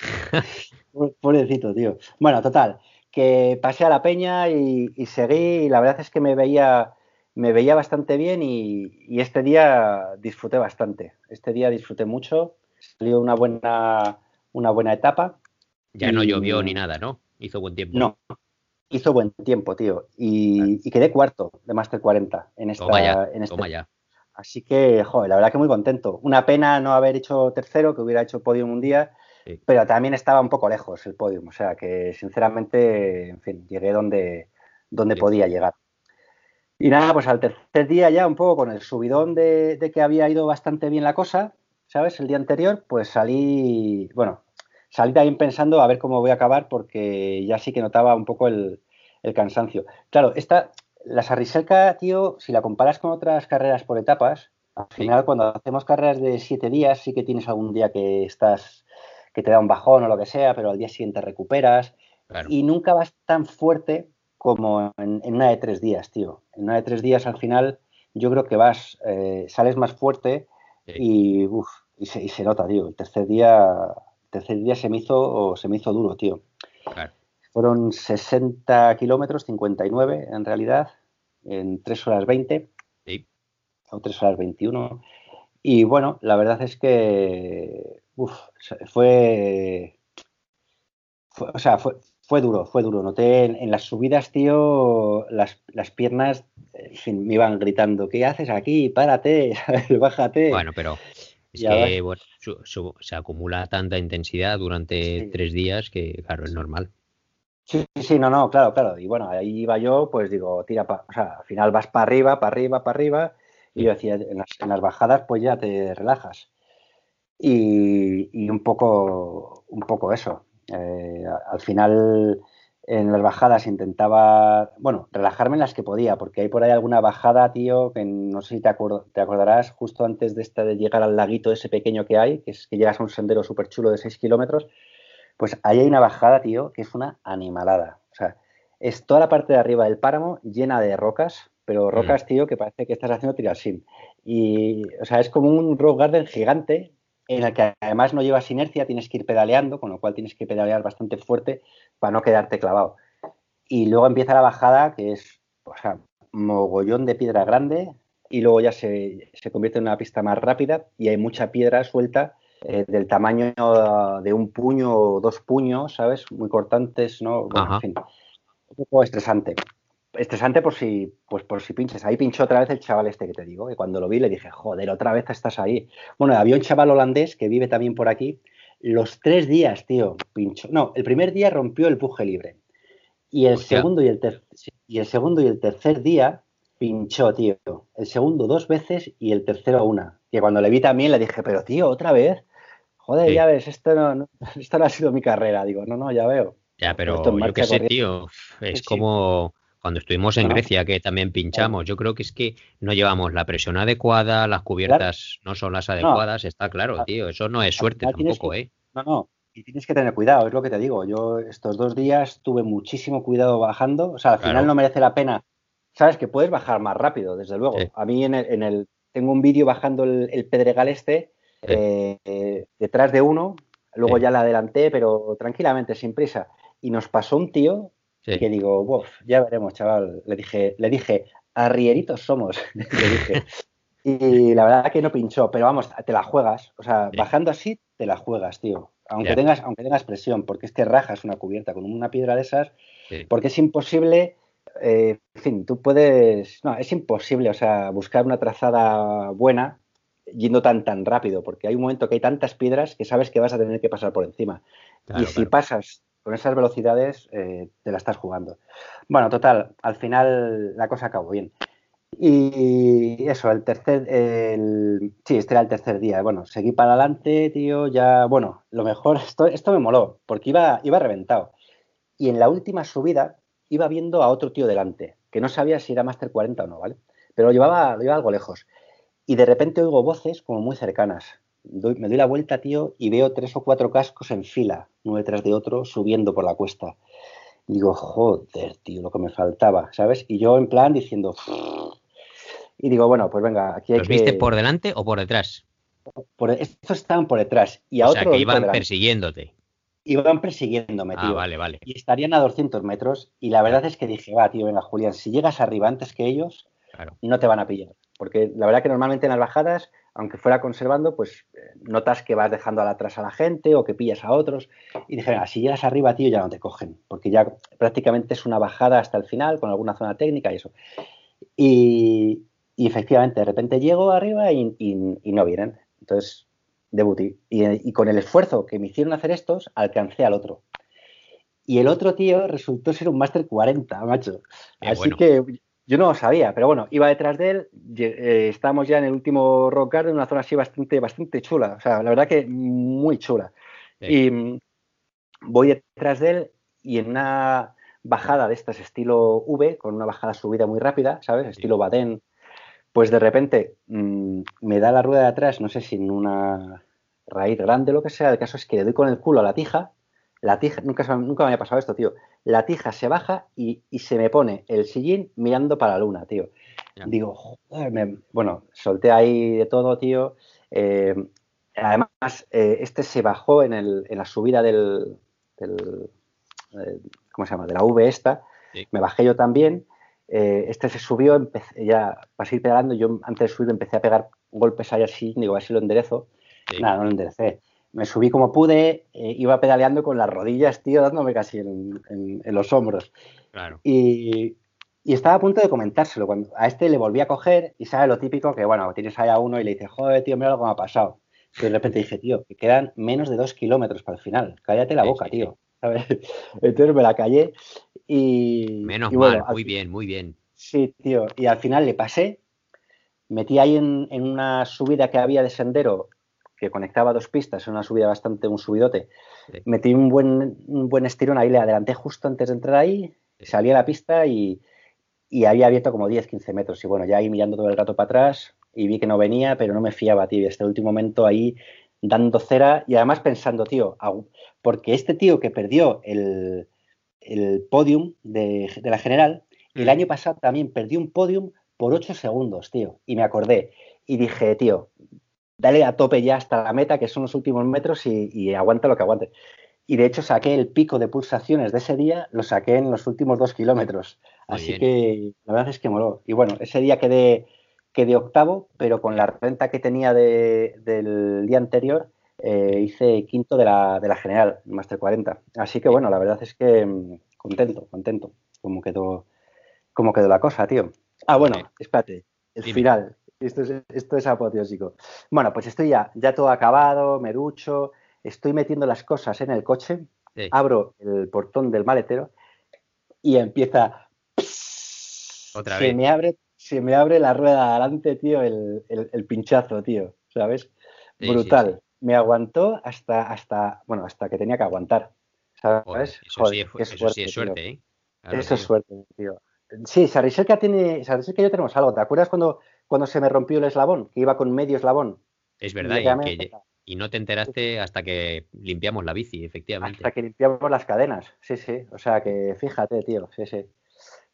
Pobrecito, tío. Bueno, total, que pasé a la peña y, y seguí y la verdad es que me veía me veía bastante bien y, este día disfruté bastante. Este día disfruté mucho, salió una buena, una buena etapa. Ya no llovió ni nada, ¿no? Hizo buen tiempo. No, hizo buen tiempo, tío. Y, quedé cuarto de Master 40 en esta. Toma ya, en este. toma ya. Así que, joder, la verdad que muy contento. Una pena no haber hecho tercero, que hubiera hecho podium un día, pero también estaba un poco lejos el podium. O sea que, sinceramente, en fin, llegué donde, donde podía llegar. Y nada, pues al tercer día ya un poco con el subidón de, que había ido bastante bien la cosa, ¿sabes? El día anterior, pues salí, bueno, salí también pensando a ver cómo voy a acabar porque ya sí que notaba un poco el, cansancio. Claro, esta, la Sarriselca, tío, si la comparas con otras carreras por etapas, al final cuando hacemos carreras de siete días sí que tienes algún día que estás, que te da un bajón o lo que sea, pero al día siguiente recuperas y nunca vas tan fuerte como en, una de tres días, tío. En una de tres días al final yo creo que vas, eh, sales más fuerte y, y, se, nota, tío. El tercer día, tercer día se me hizo, se me hizo duro, tío. Fueron 60 kilómetros, 59 en realidad, en 3 horas 20. Sí. O 3 horas 21. Y bueno, la verdad es que fue, fue, o sea, fue, fue duro, fue duro. Noté en, las subidas, tío, las, piernas me iban gritando, ¿qué haces aquí? Párate, bájate. Bueno, pero es que se acumula tanta intensidad durante tres días que, claro, es normal. Sí, sí, no, no, claro, claro. Y bueno, ahí iba yo, pues digo, tira, o sea, al final vas para arriba, para arriba, para arriba. Y yo decía, en las, bajadas, pues ya te relajas. Y, y, un poco, un poco eso. Eh, al final, en las bajadas intentaba, bueno, relajarme en las que podía, porque hay por ahí alguna bajada, tío, que no sé si te, te acordarás, justo antes de esta de llegar al laguito ese pequeño que hay, que es que llegas a un sendero súper chulo de 6 kilómetros, pues ahí hay una bajada, tío, que es una animalada. O sea, es toda la parte de arriba del páramo llena de rocas, pero mm. rocas, tío, que parece que estás haciendo tirasín. Y, o sea, es como un rock garden gigante en el que además no llevas inercia, tienes que ir pedaleando, con lo cual tienes que pedalear bastante fuerte para no quedarte clavado. Y luego empieza la bajada, que es o sea, mogollón de piedra grande, y luego ya se, convierte en una pista más rápida y hay mucha piedra suelta eh, del tamaño de un puño o dos puños, ¿sabes? Muy cortantes, ¿no? Bueno, en fin, un poco estresante estresante por si, pues por si pinches. Ahí pinchó otra vez el chaval este que te digo, que cuando lo vi le dije, joder, otra vez estás ahí. Bueno, había un chaval holandés que vive también por aquí. Los tres días, tío, pinchó. No, el primer día rompió el puje libre. Y el segundo y el, y el segundo y el tercer día pinchó, tío. El segundo dos veces y el tercero una. Y cuando le vi también le dije, pero tío, otra vez. Joder, ya ves, esto no, esto no ha sido mi carrera. Digo, no, no, ya veo. Ya, pero yo qué sé, tío. Es como cuando estuvimos en Grecia, que también pinchamos, yo creo que es que no llevamos la presión adecuada, las cubiertas no son las adecuadas, está claro, tío. Eso no es suerte tampoco, ¿eh? No, no. Y tienes que tener cuidado, es lo que te digo. Yo estos dos días tuve muchísimo cuidado bajando. O sea, al final no merece la pena. Sabes que puedes bajar más rápido, desde luego. A mí en el, tengo un vídeo bajando el, pedregal este eh, detrás de uno, luego ya la adelanté, pero tranquilamente, sin prisa. Y nos pasó un tío que digo, ya veremos, chaval. Le dije, le dije, arrieritos somos. le dije. Y la verdad que no pinchó, pero vamos, te la juegas. O sea, bajando así, te la juegas, tío. aunque, tengas, aunque tengas presión, porque es que rajas una cubierta con una piedra de esas, porque es imposible, eh, en fin, tú puedes, no, es imposible, o sea, buscar una trazada buena yendo tan tan rápido, porque hay un momento que hay tantas piedras que sabes que vas a tener que pasar por encima. y si pasas con esas velocidades, eh, te la estás jugando. Bueno, total, al final la cosa acabó bien. Y eso, el tercer, el, sí, este era el tercer día. Bueno, seguí para adelante, tío, ya, bueno, lo mejor, esto, esto me moló, porque iba, iba reventado. Y en la última subida iba viendo a otro tío delante, que no sabía si era Master 40 o no, ¿vale? Pero lo llevaba, lo llevaba algo lejos. Y de repente oigo voces como muy cercanas. me doy la vuelta, tío, y veo tres o cuatro cascos en fila, uno detrás de otro, subiendo por la cuesta. Y digo, joder, tío, lo que me faltaba, ¿sabes? Y yo en plan diciendo, y digo, bueno, pues venga, aquí hay ¿Los viste por delante o por detrás? Por, estos estaban por detrás. Y a o sea, que iban persiguiéndote. Iban persiguiéndome, ah, tío. Ah, vale, vale. Y estarían a 200 metros. Y la verdad es que dije, va, tío, venga, Julián, si llegas arriba antes que ellos, no te van a pillar. Porque la verdad que normalmente en las bajadas, aunque fuera conservando, pues eh, notas que vas dejando atrás a la gente o que pillas a otros. Y dije, si llegas arriba, tío, ya no te cogen. Porque ya prácticamente es una bajada hasta el final, con alguna zona técnica y eso. Y, y efectivamente, de repente llego arriba y, no vienen. Entonces, debutí. Y, con el esfuerzo que me hicieron hacer estos, alcancé al otro. Y el otro tío resultó ser un Master 40, macho. Así que yo no lo sabía, pero bueno, iba detrás de él. Eh, estábamos ya en el último rock en una zona así bastante, bastante chula. O sea, la verdad que muy chula. Y mm, voy detrás de él y en una bajada de estas estilo V, con una bajada subida muy rápida, ¿sabes? Estilo Baden, pues de repente mm, me da la rueda de atrás, no sé si en una raíz grande o lo que sea, el caso es que le doy con el culo a la tija, la tija, nunca, nunca me había pasado esto, tío, la tija se baja y, se me pone el sillín mirando para la luna, tío. Digo, joder, bueno, solté ahí de todo, tío. Eh, además, eh, este se bajó en, el, en la subida del, del eh, ¿cómo se llama? De la V esta. Me bajé yo también este se subió, empecé, ya para seguir pedalando, yo antes de subir empecé a pegar golpes ahí así, digo, a ver si lo enderezo. Nada, no lo enderecé. Me subí como pude, eh, iba pedaleando con las rodillas, tío, dándome casi en, los hombros. Claro. Y, estaba a punto de comentárselo. Cuando a este le volví a coger y sabe lo típico que, bueno, tienes ahí a uno y le dices, joder, tío, mira lo que me ha pasado. Y de repente dije, tío, que quedan menos de dos kilómetros para el final. Cállate la boca, tío. Entonces me la callé y. Menos mal, muy bien, muy bien. Sí, tío. Y al final le pasé, metí ahí en, una subida que había de sendero que conectaba dos pistas, una subida bastante, un subidote. Metí un buen, un buen estirón ahí, le adelanté justo antes de entrar ahí, salí a la pista y, y había abierto como 10, 15 metros. Y bueno, ya ahí mirando todo el rato para atrás y vi que no venía, pero no me fiaba, tío. Y hasta el último momento ahí dando cera y además pensando, tío, porque este tío que perdió el, el podium de, la general, el año pasado también perdió un podium por 8 segundos, tío. Y me acordé y dije, tío, dale a tope ya hasta la meta, que son los últimos metros, y, aguanta lo que aguante. Y de hecho saqué el pico de pulsaciones de ese día, lo saqué en los últimos dos kilómetros. Así que la verdad es que moló. Y bueno, ese día quedé, quedé octavo, pero con la renta que tenía del día anterior, eh, hice quinto de la, de la general, Master 40. Así que bueno, la verdad es que mm, contento, contento, como quedó, como quedó la cosa, tío. Ah, bueno, espérate, el final. Esto es, esto es apoteósico. Bueno, pues estoy ya, ya todo acabado, me ducho, estoy metiendo las cosas en el coche, abro el portón del maletero y empieza. Otra se Me abre, se me abre la rueda adelante, tío, el, el, pinchazo, tío. ¿Sabes? Brutal me aguantó hasta, hasta, bueno, hasta que tenía que aguantar. ¿Sabes? eso, sí, es, suerte, ¿eh? eso es suerte, tío. Sí, Sariselka tiene, Sariselka yo tenemos algo. ¿Te acuerdas cuando, cuando se me rompió el eslabón? Que iba con medio eslabón. Es verdad, y, no te enteraste hasta que limpiamos la bici, efectivamente. Hasta que limpiamos las cadenas, sí, sí. O sea que fíjate, tío, sí, sí.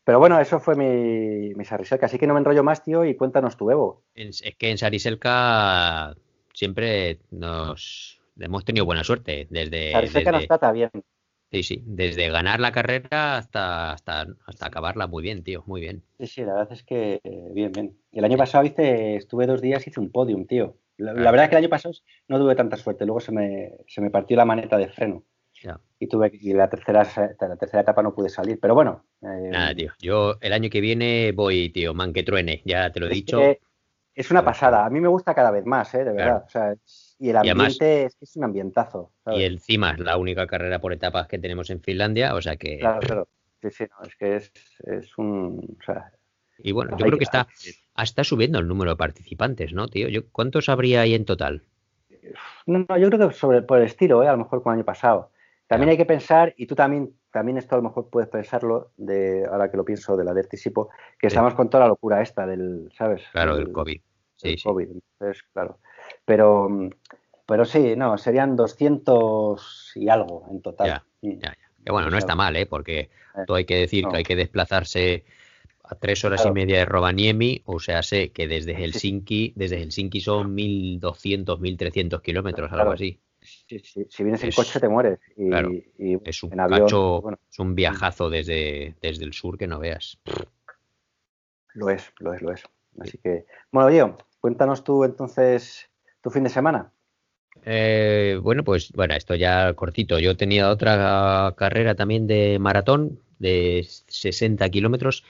Pero bueno, eso fue mi, mi Sariselka. Así que no me enrollo más, tío, y cuéntanos tu Evo. Es que en Sariselka siempre nos hemos tenido buena suerte desde. Que nos trata bien. Sí, sí, desde ganar la carrera hasta, hasta, hasta acabarla muy bien, tío, muy bien. Sí, sí, la verdad es que bien, bien. El año pasado hice, estuve dos días, hice un podium, tío. La, verdad es que el año pasado no tuve tanta suerte, luego se me, se me partió la maneta de freno. Y tuve y la tercera la tercera etapa no pude salir, pero bueno. Eh, Nada, tío. Yo el año que viene voy, tío, man que truene, ya te lo he dicho. Es una pasada. A mí me gusta cada vez más, ¿eh? de verdad. O sea, y el ambiente es, es un ambientazo. Y encima es la única carrera por etapas que tenemos en Finlandia, o sea que. Claro, claro. Sí, sí, no, es que es, es un. O sea, y bueno, yo creo que está, está subiendo el número de participantes, ¿no, tío? Yo, ¿Cuántos habría ahí en total? No, no, yo creo que sobre, por el estilo, ¿eh? a lo mejor con el año pasado. También hay que pensar, y tú también, también esto a lo mejor puedes pensarlo, de ahora que lo pienso, de la de que estamos con toda la locura esta del, ¿sabes? Claro, del, COVID. Sí, sí. COVID. Entonces, claro. Pero, pero sí, no, serían 200 y algo en total. Ya, mm. ya, ya. Que bueno, no está mal, ¿eh? Porque eh, todo hay que decir que hay que desplazarse a tres horas y media de Rovaniemi, o sea, sé que desde Helsinki, desde Helsinki son 1.200, 1.300 kilómetros, algo así. Si vienes en coche te mueres. Y, es un avión, es un viajazo desde, desde el sur que no veas. Lo es, lo es, lo es. Así que, bueno, Diego, cuéntanos tú entonces tu fin de semana. Eh, bueno, pues bueno, esto ya cortito. Yo tenía otra carrera también de maratón de 60 kilómetros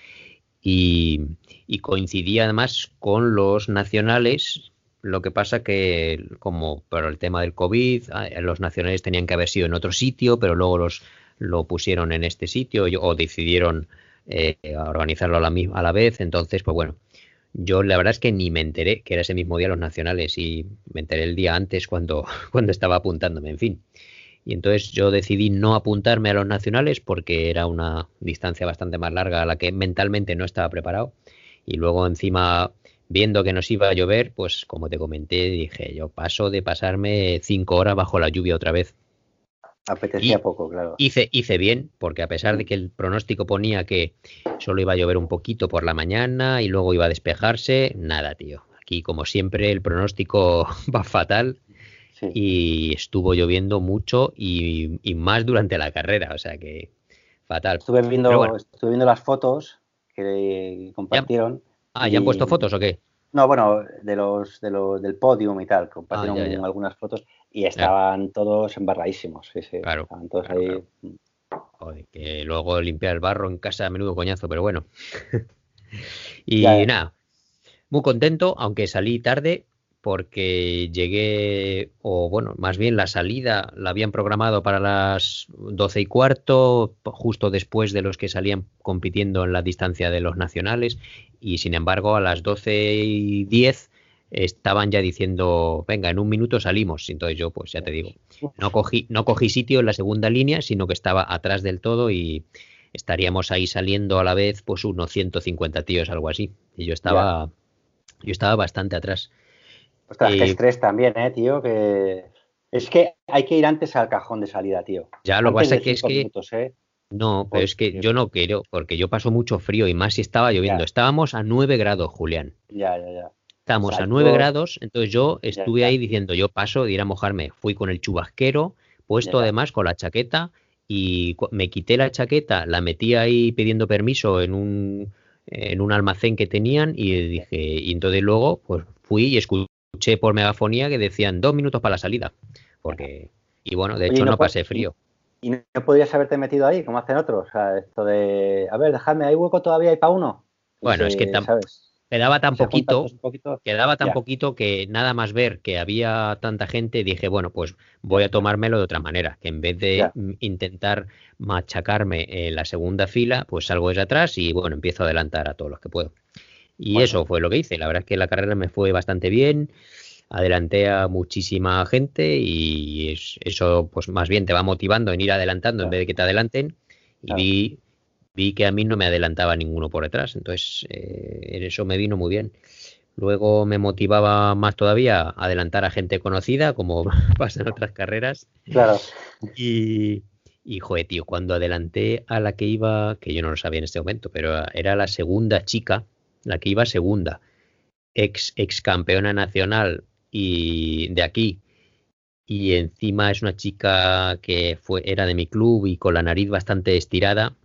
y, y coincidía además con los nacionales lo que pasa que, como por el tema del COVID, ah, los nacionales tenían que haber sido en otro sitio, pero luego los lo pusieron en este sitio o decidieron eh, organizarlo a la, a la vez. Entonces, pues bueno, yo la verdad es que ni me enteré que era ese mismo día los nacionales y me enteré el día antes cuando, cuando estaba apuntándome, en fin. Y entonces yo decidí no apuntarme a los nacionales porque era una distancia bastante más larga a la que mentalmente no estaba preparado. Y luego encima viendo que nos iba a llover, pues como te comenté, dije, yo paso de pasarme cinco horas bajo la lluvia otra vez. Apetecía poco, claro. Hice, hice bien, porque a pesar de que el pronóstico ponía que solo iba a llover un poquito por la mañana y luego iba a despejarse, nada, tío. Aquí, como siempre, el pronóstico va fatal y estuvo lloviendo mucho y, más durante la carrera, o sea que fatal. Estuve viendo, estuve viendo las fotos que compartieron. Ah, ¿ya han puesto fotos o qué? No, bueno, de los, de los del podium y tal, compartieron ah, algunas fotos y estaban todos embarradísimos, sí, sí. Claro. Estaban todos ahí. Joder, que luego limpiar el barro en casa a menudo coñazo, pero bueno. y nada, muy contento, aunque salí tarde, porque llegué, o bueno, más bien la salida la habían programado para las doce y cuarto, justo después de los que salían compitiendo en la distancia de los nacionales, y sin embargo a las doce y diez estaban ya diciendo, venga, en un minuto salimos. Entonces yo, pues ya te digo, no cogí, no cogí sitio en la segunda línea, sino que estaba atrás del todo y estaríamos ahí saliendo a la vez, pues unos 150 tíos, algo así. Y yo estaba, yo estaba bastante atrás. Ostras, qué estrés también, ¿eh, tío? Que... Es que hay que ir antes al cajón de salida, tío. Ya, lo que pasa es que... ¿eh? No, pero es que yo no quiero, porque yo paso mucho frío y más si estaba lloviendo. Estábamos a 9 grados, Julián. Ya, ya, ya. Estamos a 9 grados, entonces yo estuve ahí diciendo, yo paso de ir a mojarme. Fui con el chubasquero, puesto además con la chaqueta, y me quité la chaqueta, la metí ahí pidiendo permiso en un, en un almacén que tenían, y dije, y entonces luego, pues fui y escuché por megafonía que decían dos minutos para la salida. Porque, y bueno, de hecho no, pasé frío. ¿Y no podrías haberte metido ahí, como hacen otros? O sea, esto de, a ver, dejadme, ¿hay hueco todavía hay para uno? Bueno, es que quedaba tan poquito, quedaba tan poquito que nada más ver que había tanta gente, dije, bueno, pues voy a tomármelo de otra manera, que en vez de intentar machacarme en la segunda fila, pues salgo desde atrás y bueno, empiezo a adelantar a todos los que puedo. Y eso fue lo que hice. La verdad es que la carrera me fue bastante bien. Adelanté a muchísima gente y eso pues más bien te va motivando en ir adelantando en vez de que te adelanten. Y vi, vi que a mí no me adelantaba ninguno por detrás. Entonces eh, eso me vino muy bien. Luego me motivaba más todavía adelantar a gente conocida, como pasa en otras carreras. Claro. Y, y joder, tío, cuando adelanté a la que iba, que yo no lo sabía en este momento, pero era la segunda chica la que iba segunda, ex, ex campeona nacional y de aquí, y encima es una chica que fue, era de mi club y con la nariz bastante estirada.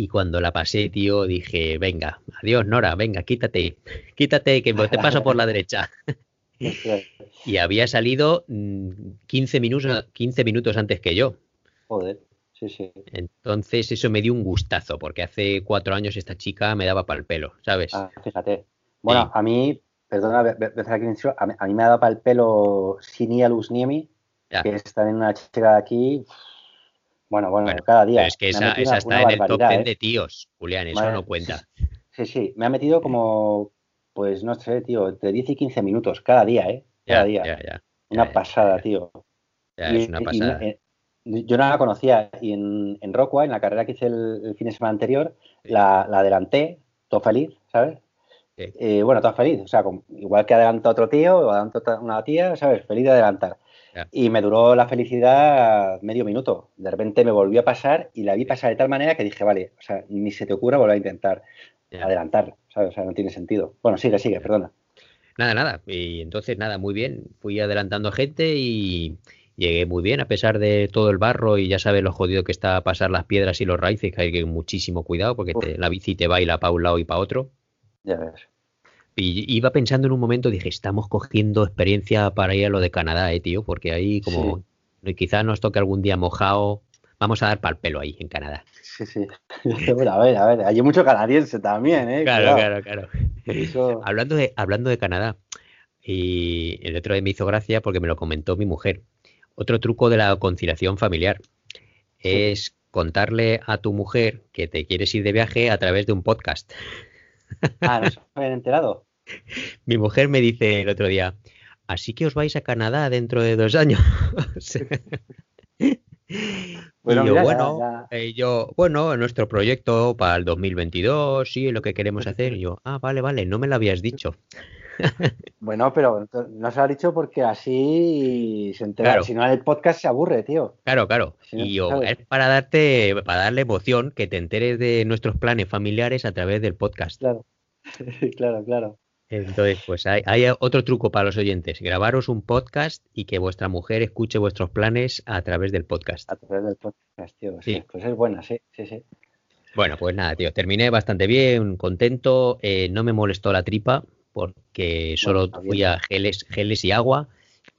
Y cuando la pasé, tío, dije, venga, adiós, Nora, venga, quítate, quítate, que te paso por la derecha. y había salido 15 mm, minutos, 15 minutos antes que yo. Joder, sí, sí. Entonces eso me dio un gustazo, porque hace cuatro años esta chica me daba para el pelo, ¿sabes? Ah, fíjate. Bueno, a mí, perdona, a mí, me ha dado para el pelo Sinia Niemi, que es también una chica de aquí. Bueno, bueno, cada día. Pero es que esa, está en el top 10 ¿eh? de tíos, Julián, eso no cuenta. Sí, sí, me ha metido como, pues no sé, tío, entre 10 y 15 minutos cada día, ¿eh? Cada día. una pasada, tío. es una pasada. Eh, yo no la conocía y en, en Rockwell, en la carrera que hice el, fin de semana anterior, la, la, adelanté, todo feliz, ¿sabes? Eh, bueno, todo feliz, o sea, igual que adelantó otro tío o adelantó una tía, ¿sabes? Feliz de adelantar. Y me duró la felicidad medio minuto. De repente me volvió a pasar y la vi pasar de tal manera que dije, vale, o sea, ni se te ocurra volver a intentar adelantar, ¿sabes? O sea, no tiene sentido. Bueno, sigue, sigue, perdona. Nada, nada. Y entonces, nada, muy bien. Fui adelantando gente y llegué muy bien, a pesar de todo el barro y ya sabes lo jodido que está pasar las piedras y los raíces, que hay que muchísimo cuidado porque la bici te baila para un lado y para otro. Ya ves. Y iba pensando en un momento, dije, estamos cogiendo experiencia para ir a lo de Canadá, eh, tío, porque ahí como quizás nos toque algún día mojado, vamos a dar para el pelo ahí en Canadá. Sí, sí. a ver, a ver, hay mucho canadiense también, ¿eh? Claro, claro, claro. hablando, de, hablando de Canadá, y el otro día me hizo gracia porque me lo comentó mi mujer. Otro truco de la conciliación familiar es contarle a tu mujer que te quieres ir de viaje a través de un podcast. Ah, ¿no se habían enterado? Mi mujer me dice el otro día, así que os vais a Canadá dentro de dos años. bueno, yo, bueno, eh, yo, bueno, nuestro proyecto para el 2022, sí, lo que queremos hacer. Y yo, ah, vale, vale, no me lo habías dicho. bueno, pero no se lo ha dicho porque así se entera. Si no, el podcast se aburre, tío. Claro, claro. y yo, es para darte, para darle emoción que te enteres de nuestros planes familiares a través del podcast. Claro, claro, claro. Entonces, pues hay, otro truco para los oyentes, grabaros un podcast y que vuestra mujer escuche vuestros planes a través del podcast. A través del podcast, tío. Sí, pues es buena, sí, sí, sí. Bueno, pues nada, tío, terminé bastante bien, contento, eh, no me molestó la tripa porque solo fui a geles, geles y agua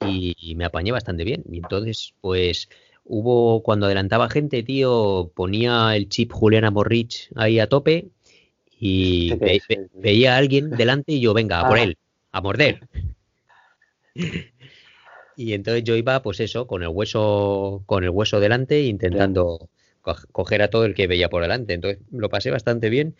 y, me apañé bastante bien. Y entonces, pues hubo, cuando adelantaba gente, tío, ponía el chip Juliana Morrich ahí a tope y veía a alguien delante y yo, venga, a por ah. él, a morder. y entonces yo iba, pues eso, con el hueso, con el hueso delante, intentando coger a todo el que veía por delante. Entonces lo pasé bastante bien.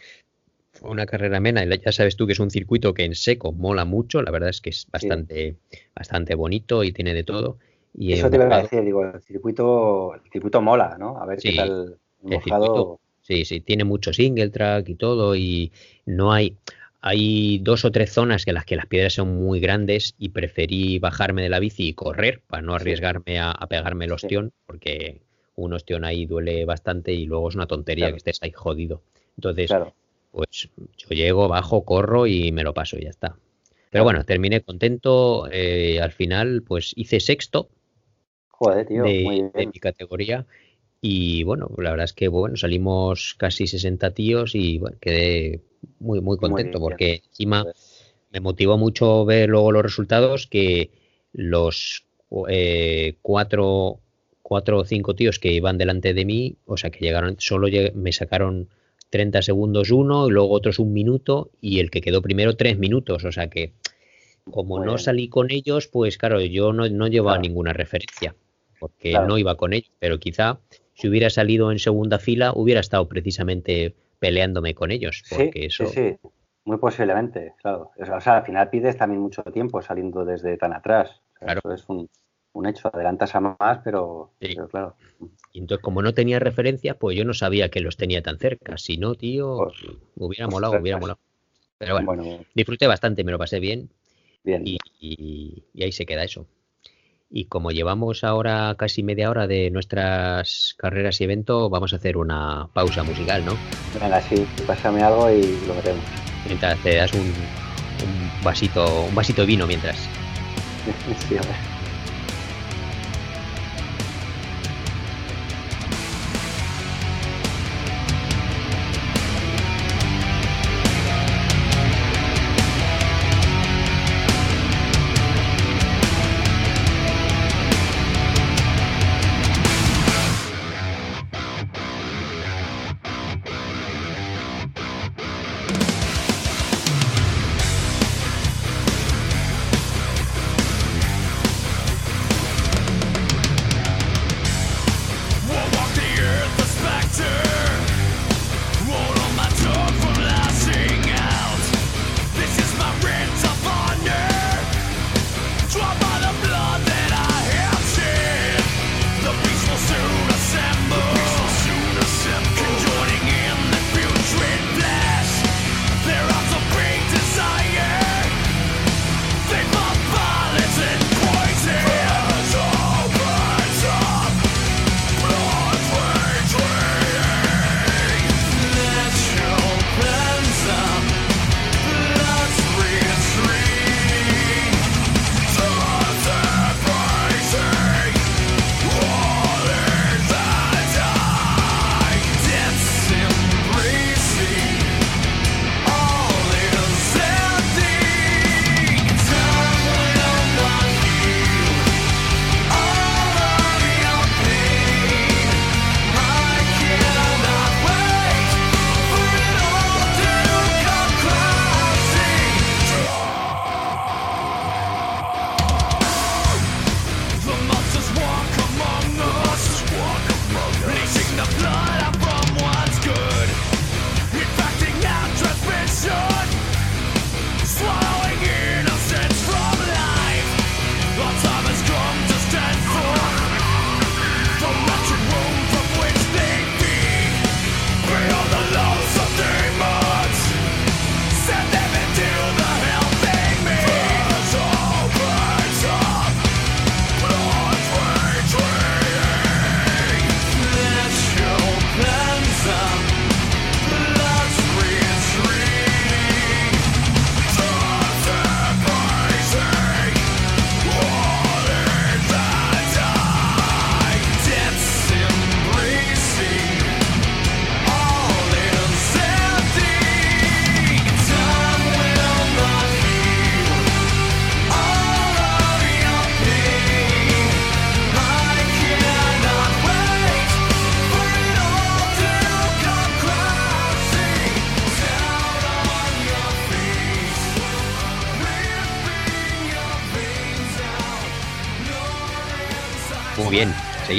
Fue una carrera mena, ya sabes tú que es un circuito que en seco mola mucho, la verdad es que es bastante, bastante bonito y tiene de todo. Y Eso te iba a decir, digo, el circuito, el circuito mola, ¿no? A ver qué tal mojado. Sí, sí, tiene mucho single track y todo y no hay... Hay dos o tres zonas en las que las piedras son muy grandes y preferí bajarme de la bici y correr para no arriesgarme a, pegarme el ostión, porque un ostión ahí duele bastante y luego es una tontería que estés ahí jodido. Entonces, pues yo llego, bajo, corro y me lo paso y ya está. Pero bueno, terminé contento. Eh, al final, pues hice sexto Joder, tío, de, de mi categoría y bueno, la verdad es que bueno, salimos casi 60 tíos y bueno, quedé muy, muy contento porque encima me motivó mucho ver luego los resultados que los eh, cuatro, cuatro o cinco tíos que iban delante de mí, o sea, que llegaron, solo me sacaron 30 segundos uno y luego otros un minuto y el que quedó primero tres minutos, o sea que como no salí con ellos, pues claro, yo no, no llevaba ninguna referencia porque no iba con ellos, pero quizá si hubiera salido en segunda fila, hubiera estado precisamente peleándome con ellos. Porque eso... sí, sí, muy posiblemente, claro. O sea, al final pides también mucho tiempo saliendo desde tan atrás. claro. Eso es un, hecho, adelantas a más, pero, claro. Y entonces, como no tenía referencia, pues yo no sabía que los tenía tan cerca. Si no, tío, pues, hubiera pues molado, hubiera molado. Pero bueno, disfruté bastante, me lo pasé bien. Bien. y ahí se queda eso. Y como llevamos ahora casi media hora de nuestras carreras y eventos, vamos a hacer una pausa musical, ¿no? Venga, sí, pásame algo y lo metemos. Mientras te das un, un vasito, un vasito de vino mientras. sí, a ver.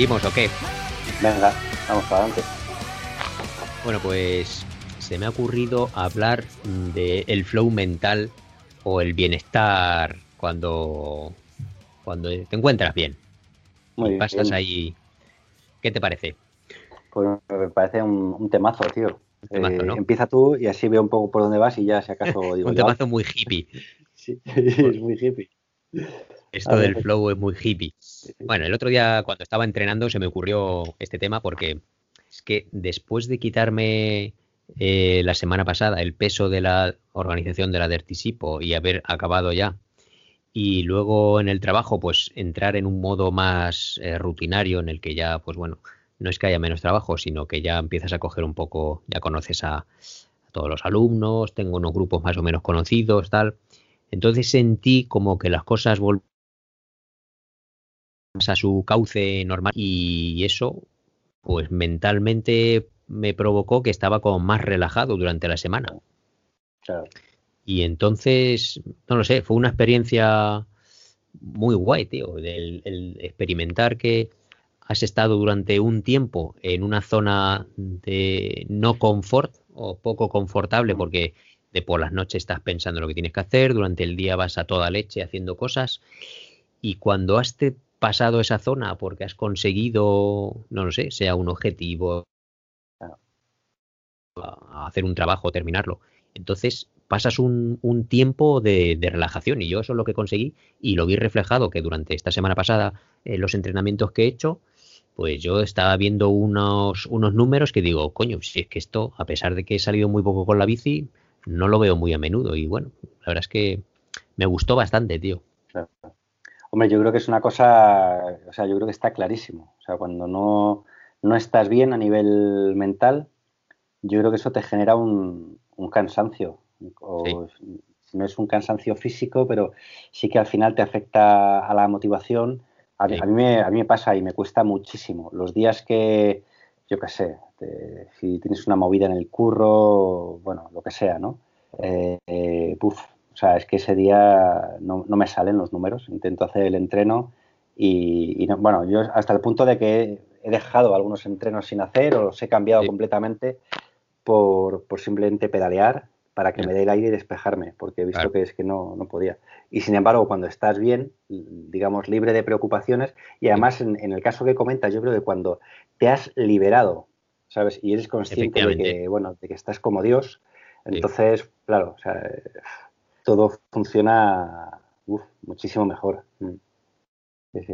¿Seguimos o qué? Venga, vamos para adelante. Bueno, pues se me ha ocurrido hablar de el flow mental o el bienestar cuando, cuando te encuentras bien. Muy pasas ahí. ¿Qué te parece? Pues me parece un, temazo, tío. Eh, empieza tú y así veo un poco por dónde vas y ya si acaso digo. un temazo muy hippie. sí, es muy hippie. Esto del flow es muy hippie. Bueno, el otro día cuando estaba entrenando se me ocurrió este tema porque es que después de quitarme eh, la semana pasada el peso de la organización de la Dertisipo y haber acabado ya y luego en el trabajo pues entrar en un modo más eh, rutinario en el que ya pues bueno no es que haya menos trabajo sino que ya empiezas a coger un poco ya conoces a, todos los alumnos tengo unos grupos más o menos conocidos tal. Entonces sentí como que las cosas volvían a su cauce normal. Y eso pues mentalmente me provocó que estaba como más relajado durante la semana. Y entonces, no lo sé, fue una experiencia muy guay, tío, el, experimentar que has estado durante un tiempo en una zona de no confort o poco confortable porque de por las noches estás pensando lo que tienes que hacer, durante el día vas a toda leche haciendo cosas y cuando has pasado esa zona porque has conseguido, no lo sé, sea un objetivo, a hacer un trabajo, terminarlo. Entonces pasas un, tiempo de, relajación y yo eso es lo que conseguí y lo vi reflejado que durante esta semana pasada en los entrenamientos que he hecho, pues yo estaba viendo unos, unos números que digo, coño, si es que esto, a pesar de que he salido muy poco con la bici, no lo veo muy a menudo y bueno, la verdad es que me gustó bastante, tío. Hombre, yo creo que es una cosa, o sea, yo creo que está clarísimo. O sea, cuando no, no estás bien a nivel mental, yo creo que eso te genera un, un cansancio. O no es un cansancio físico, pero sí que al final te afecta a la motivación. A, mí, me, a mí me pasa y me cuesta muchísimo. Los días que, yo qué sé, si tienes una movida en el curro, bueno, lo que sea, ¿no? Eh, eh o sea, es que ese día no, me salen los números. Intento hacer el entreno y, bueno, yo hasta el punto de que he dejado algunos entrenos sin hacer o los he cambiado completamente por, simplemente pedalear para que me dé el aire y despejarme, porque he visto que es que no, no, podía. Y sin embargo, cuando estás bien, digamos, libre de preocupaciones, y además en, el caso que comentas, yo creo que cuando te has liberado, ¿sabes? Y eres consciente de que, bueno, de que estás como Dios, entonces, claro, o sea, todo funciona muchísimo mejor. Mm.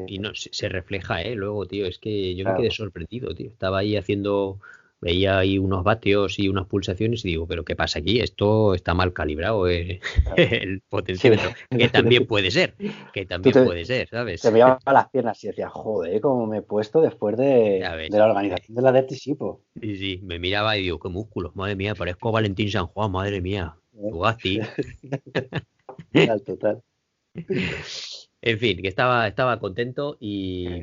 Y no, se refleja, ¿eh? Luego, tío, es que yo me quedé sorprendido, tío. Estaba ahí haciendo, veía ahí unos vatios y unas pulsaciones y digo, pero ¿qué pasa aquí? Esto está mal calibrado, eh, el potenciómetro. Que también puede ser, que también puede ser, ¿sabes? Se me a las piernas y decía, joder, cómo me he puesto después de, la organización de la Dertisipo. Sí, sí, me miraba y digo, qué músculos, madre mía, parezco Valentín San Juan, madre mía. Bugatti. total, total. En fin, que estaba, estaba contento y,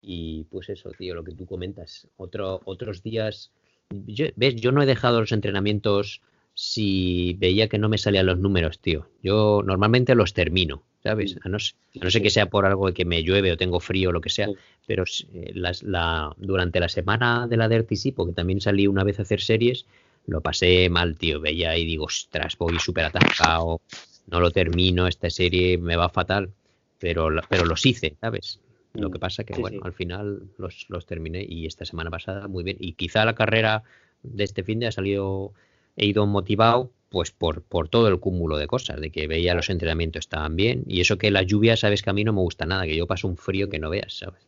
y pues eso, tío, lo que tú comentas. Otro, otros días, ves, yo no he dejado los entrenamientos si veía que no me salían los números, tío. Yo normalmente los termino, ¿sabes? A no, ser que sea por algo de que me llueve o tengo frío o lo que sea, pero eh, las, la, durante la semana de la sí, porque también salí una vez a hacer series, lo pasé mal, tío. Veía y digo, ostras, voy súper atascado, no lo termino, esta serie me va fatal, pero, pero los hice, ¿sabes? Lo que mm, pasa que, bueno, al final los, los terminé y esta semana pasada muy bien. Y quizá la carrera de este fin de ha salido, he ido motivado pues por, por todo el cúmulo de cosas, de que veía los entrenamientos estaban bien y eso que la lluvia, sabes que a mí no me gusta nada, que yo paso un frío que no veas, ¿sabes?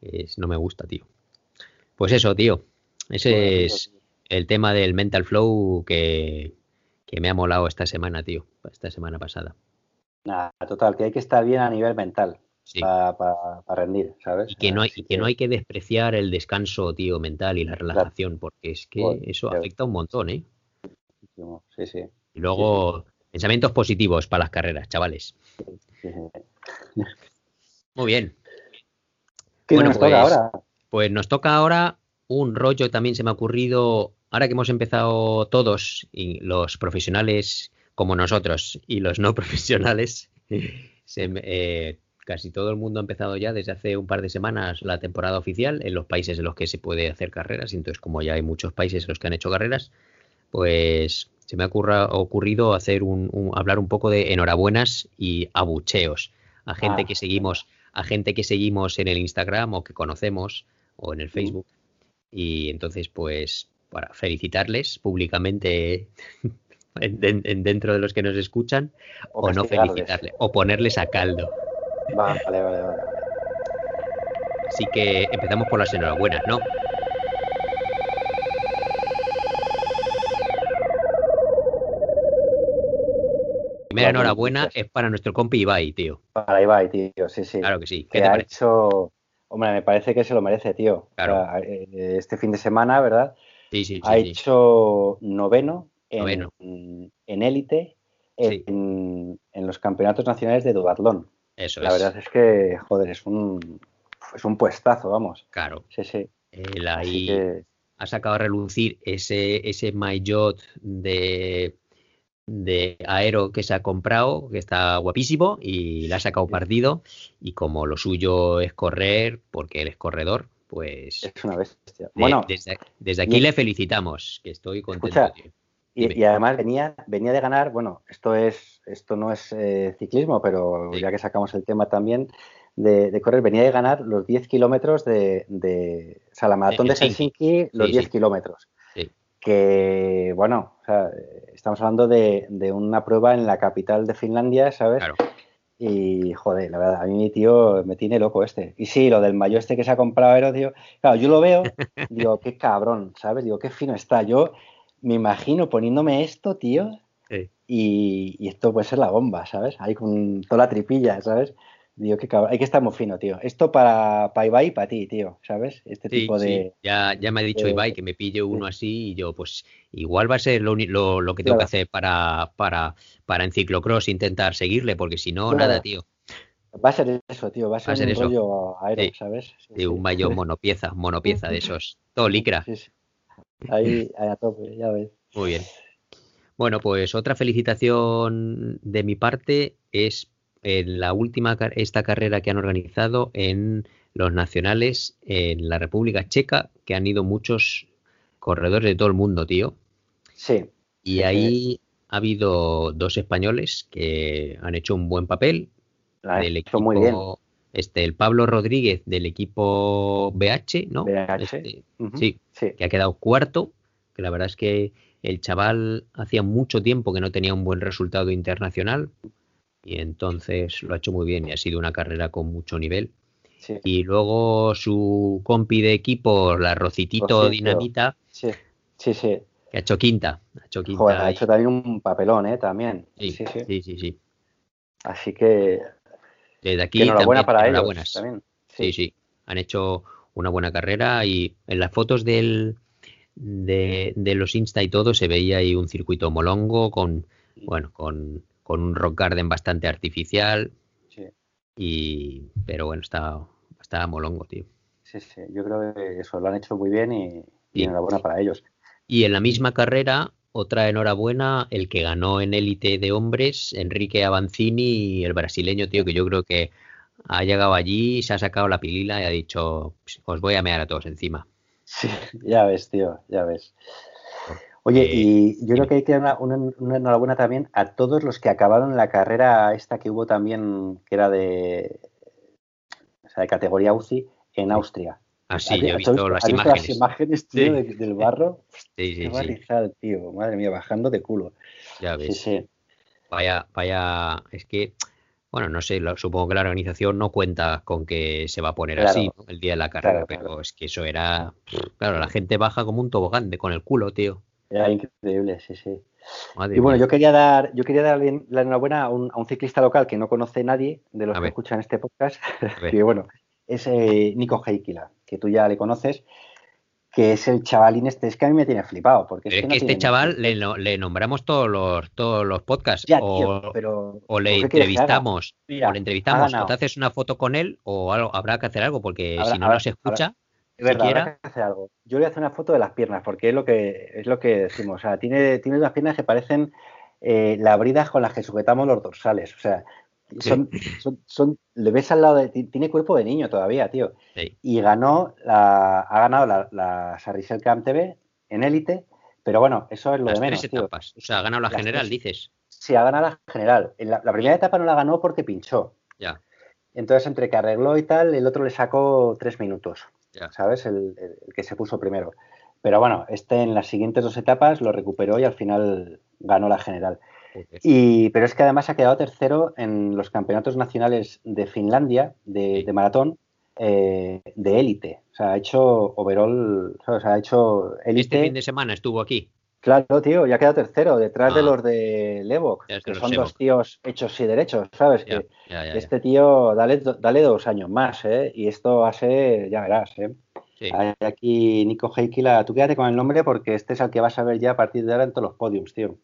Es, no me gusta, tío. Pues eso, tío. Ese es el tema del mental flow que, me ha molado esta semana, tío, esta semana pasada. Nada, total, que hay que estar bien a nivel mental para rendir, ¿sabes? Y que, no hay, que, no hay que despreciar el descanso, tío, mental y la relajación, porque es que eso afecta un montón, ¿eh? Sí, sí. Y luego, pensamientos positivos para las carreras, chavales. Muy bien. ¿Qué nos toca pues, ahora? Pues nos toca ahora un rollo también se me ha ocurrido ahora que hemos empezado todos, y los profesionales como nosotros y los no profesionales, eh, casi todo el mundo ha empezado ya desde hace un par de semanas la temporada oficial en los países en los que se puede hacer carreras. Entonces, como ya hay muchos países en los que han hecho carreras, pues se me ha ocurrido hacer un, hablar un poco de enhorabuenas y abucheos a gente ah, que seguimos, a gente que seguimos en el Instagram o que conocemos o en el Facebook. Y entonces, pues, para felicitarles públicamente dentro de los que nos escuchan, o, no felicitarles, o ponerles a caldo. Vale, vale, vale. Así que empezamos por las enhorabuenas, ¿no? Primera enhorabuena es para nuestro compi Ibai, tío. Para Ibai, tío, sí, sí. Claro que sí. ¿Qué que ha hecho, hombre, me parece que se lo merece, tío. Claro. Eh, este fin de semana, ¿verdad? Sí, sí, Ha hecho noveno en, en élite en, los campeonatos nacionales de duatlón. Eso La verdad es que, joder, es un, es un puestazo, vamos. Claro. Sí, sí. Él ahí ha sacado a relucir ese, ese Maillot de de Aero que se ha comprado, que está guapísimo y le ha sacado partido. Y como lo suyo es correr, porque él es corredor, pues. Es una bestia. Bueno, desde, aquí le felicitamos, que estoy contento. y, además venía, venía de ganar, bueno, esto es, esto no es eh, ciclismo, pero ya que sacamos el tema también de, correr, venía de ganar los 10 kilómetros de, de, o sea, la maratón de, Helsinki, los 10 kilómetros que, bueno, estamos hablando de, una prueba en la capital de Finlandia, ¿sabes? Y, joder, la verdad, a mí mi tío me tiene loco este. Y sí, lo del mayo este que se ha comprado Aero, tío, claro, yo lo veo, digo, qué cabrón, ¿sabes? Digo, qué fino está. Yo me imagino poniéndome esto, tío, y, y, esto puede ser la bomba, ¿sabes? Ahí con toda la tripilla, ¿sabes? Digo, qué cabrón. Hay que estar muy fino, tío. Esto para, para Ibai y para ti, tío, ¿sabes? Este tipo de. Ya, ya me ha dicho Ibai que me pille uno así y yo, pues, igual va a ser lo, lo, que tengo que hacer para, para, para en ciclocross intentar seguirle, porque si no, nada, tío. Va a ser eso, tío. Va a ser, un rollo aéreo, ¿sabes? Sí, un mayo monopieza, monopieza de esos. Todo licra. Ahí, ahí a tope, ya ves. Muy bien. Bueno, pues otra felicitación de mi parte es en la última esta carrera que han organizado en los nacionales en la República Checa, que han ido muchos corredores de todo el mundo, tío. Sí. Y ahí ha habido dos españoles que han hecho un buen papel. del equipo, muy bien. Este, el Pablo Rodríguez del equipo BH, ¿no? BH. Este, sí, que ha quedado cuarto, que la verdad es que el chaval hacía mucho tiempo que no tenía un buen resultado internacional, y entonces lo ha hecho muy bien y ha sido una carrera con mucho nivel. Y luego su compi de equipo, la Rocitito Dinamita, sí. sí, sí. que ha hecho quinta. Ha hecho, quinta ha hecho también un papelón, ¿eh? También. Sí, sí, sí. sí, Así que. Desde aquí. enhorabuena para ellos. También. Sí. sí, Han hecho una buena carrera y en las fotos del, de, de los Insta y todo se veía ahí un circuito molongo con, bueno, con con un rock garden bastante artificial. Sí. Y, pero bueno, está, está molongo, tío. Sí, sí, yo creo que eso lo han hecho muy bien y, enhorabuena para ellos. Y en la misma carrera, otra enhorabuena, el que ganó en élite de hombres, Enrique Avancini, el brasileño, tío, que yo creo que ha llegado allí, se ha sacado la pilila y ha dicho, os voy a mear a todos encima. Sí, ya ves, tío, ya ves. Oye, eh, y yo creo que hay que dar una, enhorabuena también a todos los que acabaron la carrera esta que hubo también, que era de, o sea, de categoría UCI en Austria. Ah, sí, yo he visto las imágenes. las imágenes, tío, del barro? Sí, sí, sí. tío. Madre mía, bajando de culo. Ya ves. Sí, sí. Vaya, vaya, es que, bueno, no sé, supongo que la organización no cuenta con que se va a poner así el día de la carrera, pero es que eso era, claro, la gente baja como un tobogán de con el culo, tío. Era increíble, sí, sí. y bueno, yo quería dar, yo quería darle la enhorabuena a un, a un, ciclista local que no conoce nadie de los que escuchan este podcast, que bueno, es eh, Nico Heikila, que tú ya le conoces, que es el chavalín este, es que a mí me tiene flipado. Porque es, que, este chaval le, le, nombramos todos los, todos los podcasts o, o, le entrevistamos, o le entrevistamos, o te haces una foto con él o algo, habrá que hacer algo porque si no nos escucha. Es verdad, que hacer algo. Yo le voy a hacer una foto de las piernas, porque es lo que, es lo que decimos. O sea, tiene, tiene unas piernas que parecen eh, las bridas con las que sujetamos los dorsales. O sea, son, son, le ves al lado de. Tiene cuerpo de niño todavía, tío. Y ganó la, ha ganado la, la Sarrisel Camp TV en élite, pero bueno, eso es lo de menos. etapas. O sea, ha ganado la general, dices. Sí, ha ganado la general. En la, primera etapa no la ganó porque pinchó. Ya. Entonces, entre que arregló y tal, el otro le sacó tres minutos. ¿Sabes? El, el, que se puso primero. Pero bueno, este en las siguientes dos etapas lo recuperó y al final ganó la general. Y, pero es que además ha quedado tercero en los campeonatos nacionales de Finlandia de, maratón eh, de élite. O sea, ha hecho overall, o sea, ha hecho élite. Este fin de semana estuvo aquí. Claro, tío, ya ha quedado tercero, detrás de ah. los de Levok, que son dos tíos hechos y derechos, ¿sabes? que este tío, dale, dale dos años más, ¿eh? Y esto va a ser, ya verás, ¿eh? Hay aquí Nico Heikila, tú quédate con el nombre porque este es el que vas a ver ya a partir de ahora en todos los podiums, tío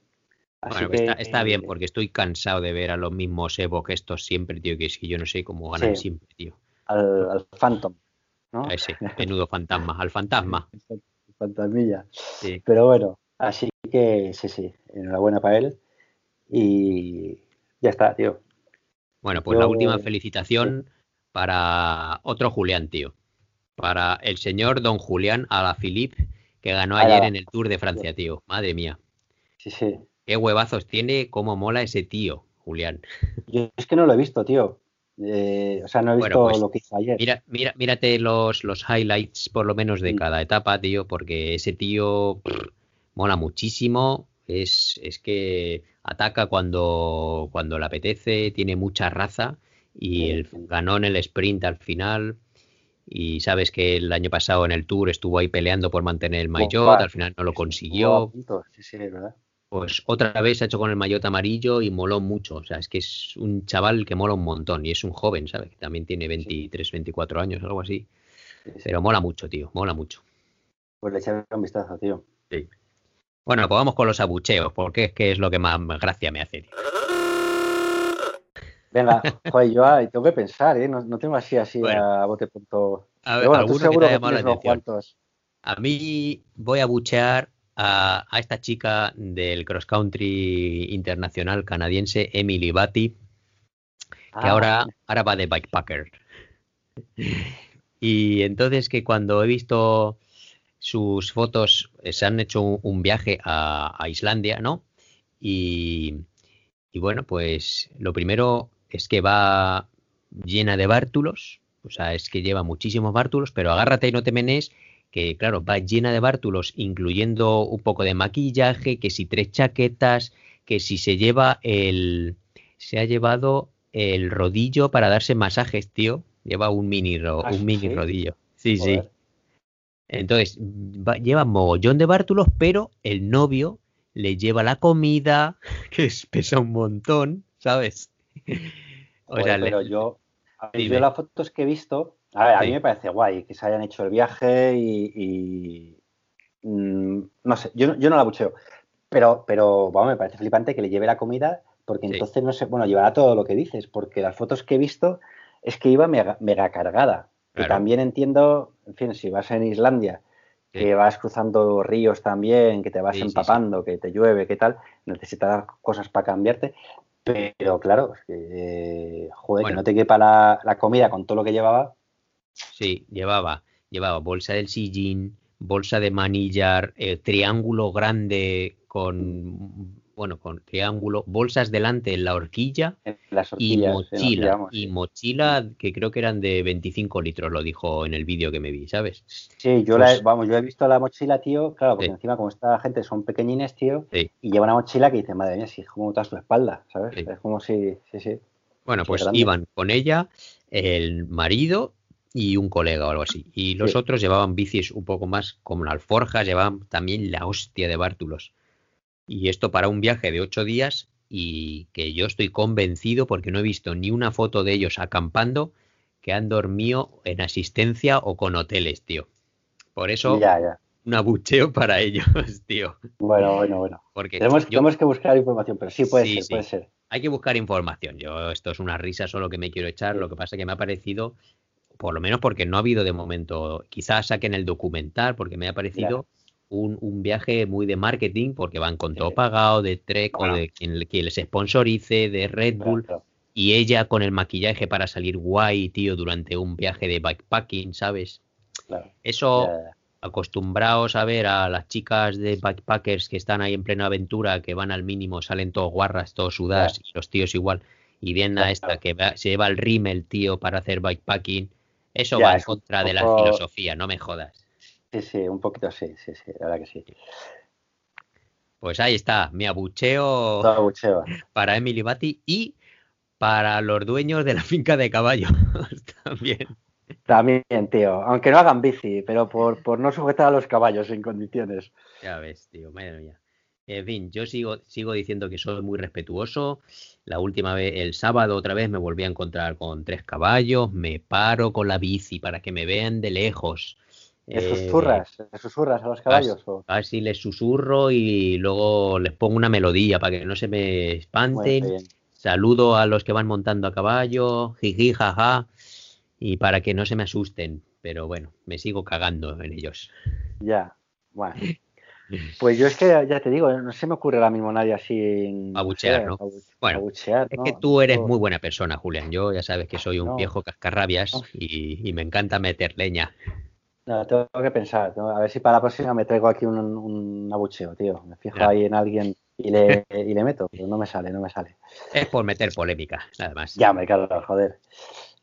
bueno, está, bien, porque estoy cansado de ver a los mismos Evo que estos siempre, tío, que es que yo no sé cómo ganan siempre, tío. Al, Phantom, ¿no? A ese, menudo fantasma, al fantasma. Fantasmilla. Sí. Pero bueno, así que sí, sí, enhorabuena para él. Y ya está, tío. Bueno, pues la última felicitación para otro Julián, tío. Para el señor don Julián Alaphilippe, que ganó ayer en el Tour de Francia, tío. Madre mía. Sí, sí. Qué huevazos tiene, cómo mola ese tío, Julián. Yo es que no lo he visto, tío. Eh, o sea, no he visto pues lo que hizo ayer. Mira, mira, mírate los, los highlights, por lo menos, de mm. cada etapa, tío, porque ese tío mola muchísimo. Es, es que ataca cuando, cuando le apetece, tiene mucha raza y el, ganó en el sprint al final. Y sabes que el año pasado en el Tour estuvo ahí peleando por mantener el maillot, al final no lo consiguió. Sí, sí, ¿verdad? pues otra vez ha hecho con el maillot amarillo y moló mucho. O sea, es que es un chaval que mola un montón y es un joven, ¿sabes? Que también tiene 23, 24 años, algo así. Pero mola mucho, tío, mola mucho. Pues le echaré un vistazo, tío. Sí. Bueno, pues vamos con los abucheos, porque es que es lo que más gracia me hace. Venga, joder, yo tengo que pensar, ¿eh? No, tengo así, así a bote punto. A ver, bueno, seguro que, que A mí voy a buchear a, esta chica del cross country internacional canadiense, Emily Batty, que ah. ahora, ahora va de bikepacker. Y entonces que cuando he visto sus fotos, eh, se han hecho un, viaje a, Islandia, ¿no? Y, y, bueno, pues lo primero es que va llena de bártulos, o sea, es que lleva muchísimos bártulos, pero agárrate y no te menes que claro, va llena de bártulos, incluyendo un poco de maquillaje, que si tres chaquetas, que si se lleva el... se ha llevado el rodillo para darse masajes, tío. Lleva un mini, ah, un mini rodillo. Sí, sí. Entonces, lleva mogollón de bártulos, pero el novio le lleva la comida, que pesa un montón, ¿sabes? o sea, pero yo, yo las fotos que he visto, a ver, a mí me parece guay que se hayan hecho el viaje y, mm, no sé, yo, yo no la bucheo, pero, pero vamos, me parece flipante que le lleve la comida porque entonces no sé, bueno, llevará todo lo que dices, porque las fotos que he visto es que iba mega, cargada. Y también entiendo, en fin, si vas en Islandia, que vas cruzando ríos también, que te vas empapando, que te llueve, que tal, necesitas cosas para cambiarte. Pero claro, que, joder, que no te quepa la, la, comida con todo lo que llevaba. Sí, llevaba, llevaba bolsa del sillín, bolsa de manillar, eh, triángulo grande con bueno, con triángulo, bolsas delante en la horquilla y mochila, y mochila que creo que eran de 25 litros, lo dijo en el vídeo que me vi, ¿sabes? Sí, yo la, pues vamos, yo he visto la mochila, tío, claro, porque encima como esta gente son pequeñines, tío, y lleva una mochila que dice, madre mía, si es como toda su espalda, ¿sabes? Es como si, sí, sí. Bueno, pues iban con ella, el marido y un colega o algo así. Y los otros llevaban bicis un poco más como alforjas, llevaban también la hostia de bártulos. Y esto para un viaje de ocho días y que yo estoy convencido porque no he visto ni una foto de ellos acampando que han dormido en asistencia o con hoteles, tío. Por eso, un abucheo para ellos, tío. Bueno, bueno, bueno. Porque tenemos, que buscar información, pero sí puede ser, puede ser. Hay que buscar información. Yo, esto es una risa solo que me quiero echar. Lo que pasa es que me ha parecido por lo menos porque no ha habido de momento, quizás saquen el documental, porque me ha parecido un, viaje muy de marketing, porque van con todo pagado, de Trek o de quien, les sponsorice, de Red Bull. y ella con el maquillaje para salir guay, tío, durante un viaje de bikepacking, ¿sabes? Eso, acostumbrados a ver a las chicas de bikepackers que están ahí en plena aventura, que van al mínimo, salen todos guarras, todos sudas, y los tíos igual, y vienen a esta que se lleva el rímel, tío, para hacer bikepacking, eso va en contra de la filosofía, no me jodas. Sí, sí, un poquito sí, sí, sí, la verdad que sí. Pues ahí está, mi abucheo, para Emily Bati y para los dueños de la finca de caballos también. También, tío, aunque no hagan bici, pero por, por no sujetar a los caballos en condiciones. Ya ves, tío, madre mía. En fin, yo sigo, sigo diciendo que soy muy respetuoso. La última vez, el sábado otra vez, me volví a encontrar con tres caballos. Me paro con la bici para que me vean de lejos. ¿Le susurras? ¿Le susurras a los caballos? Así les susurro y luego les pongo una melodía para que no se me espanten. Saludo a los que van montando a caballo, jiji, jaja, y para que no se me asusten. Pero bueno, me sigo cagando en ellos. Ya, bueno. Pues yo es que ya te digo, no se me ocurre ahora mismo nadie así. Abuchear, ¿no? bueno, es que tú eres muy buena persona, Julián. Yo ya sabes que soy un viejo cascarrabias y, me encanta meter leña. No, tengo que pensar. A ver si para la próxima me traigo aquí un, abucheo, tío. Me fijo ahí en alguien y le, y le meto, pero no me sale, no me sale. Es por meter polémica, nada más. Ya, me cago, joder.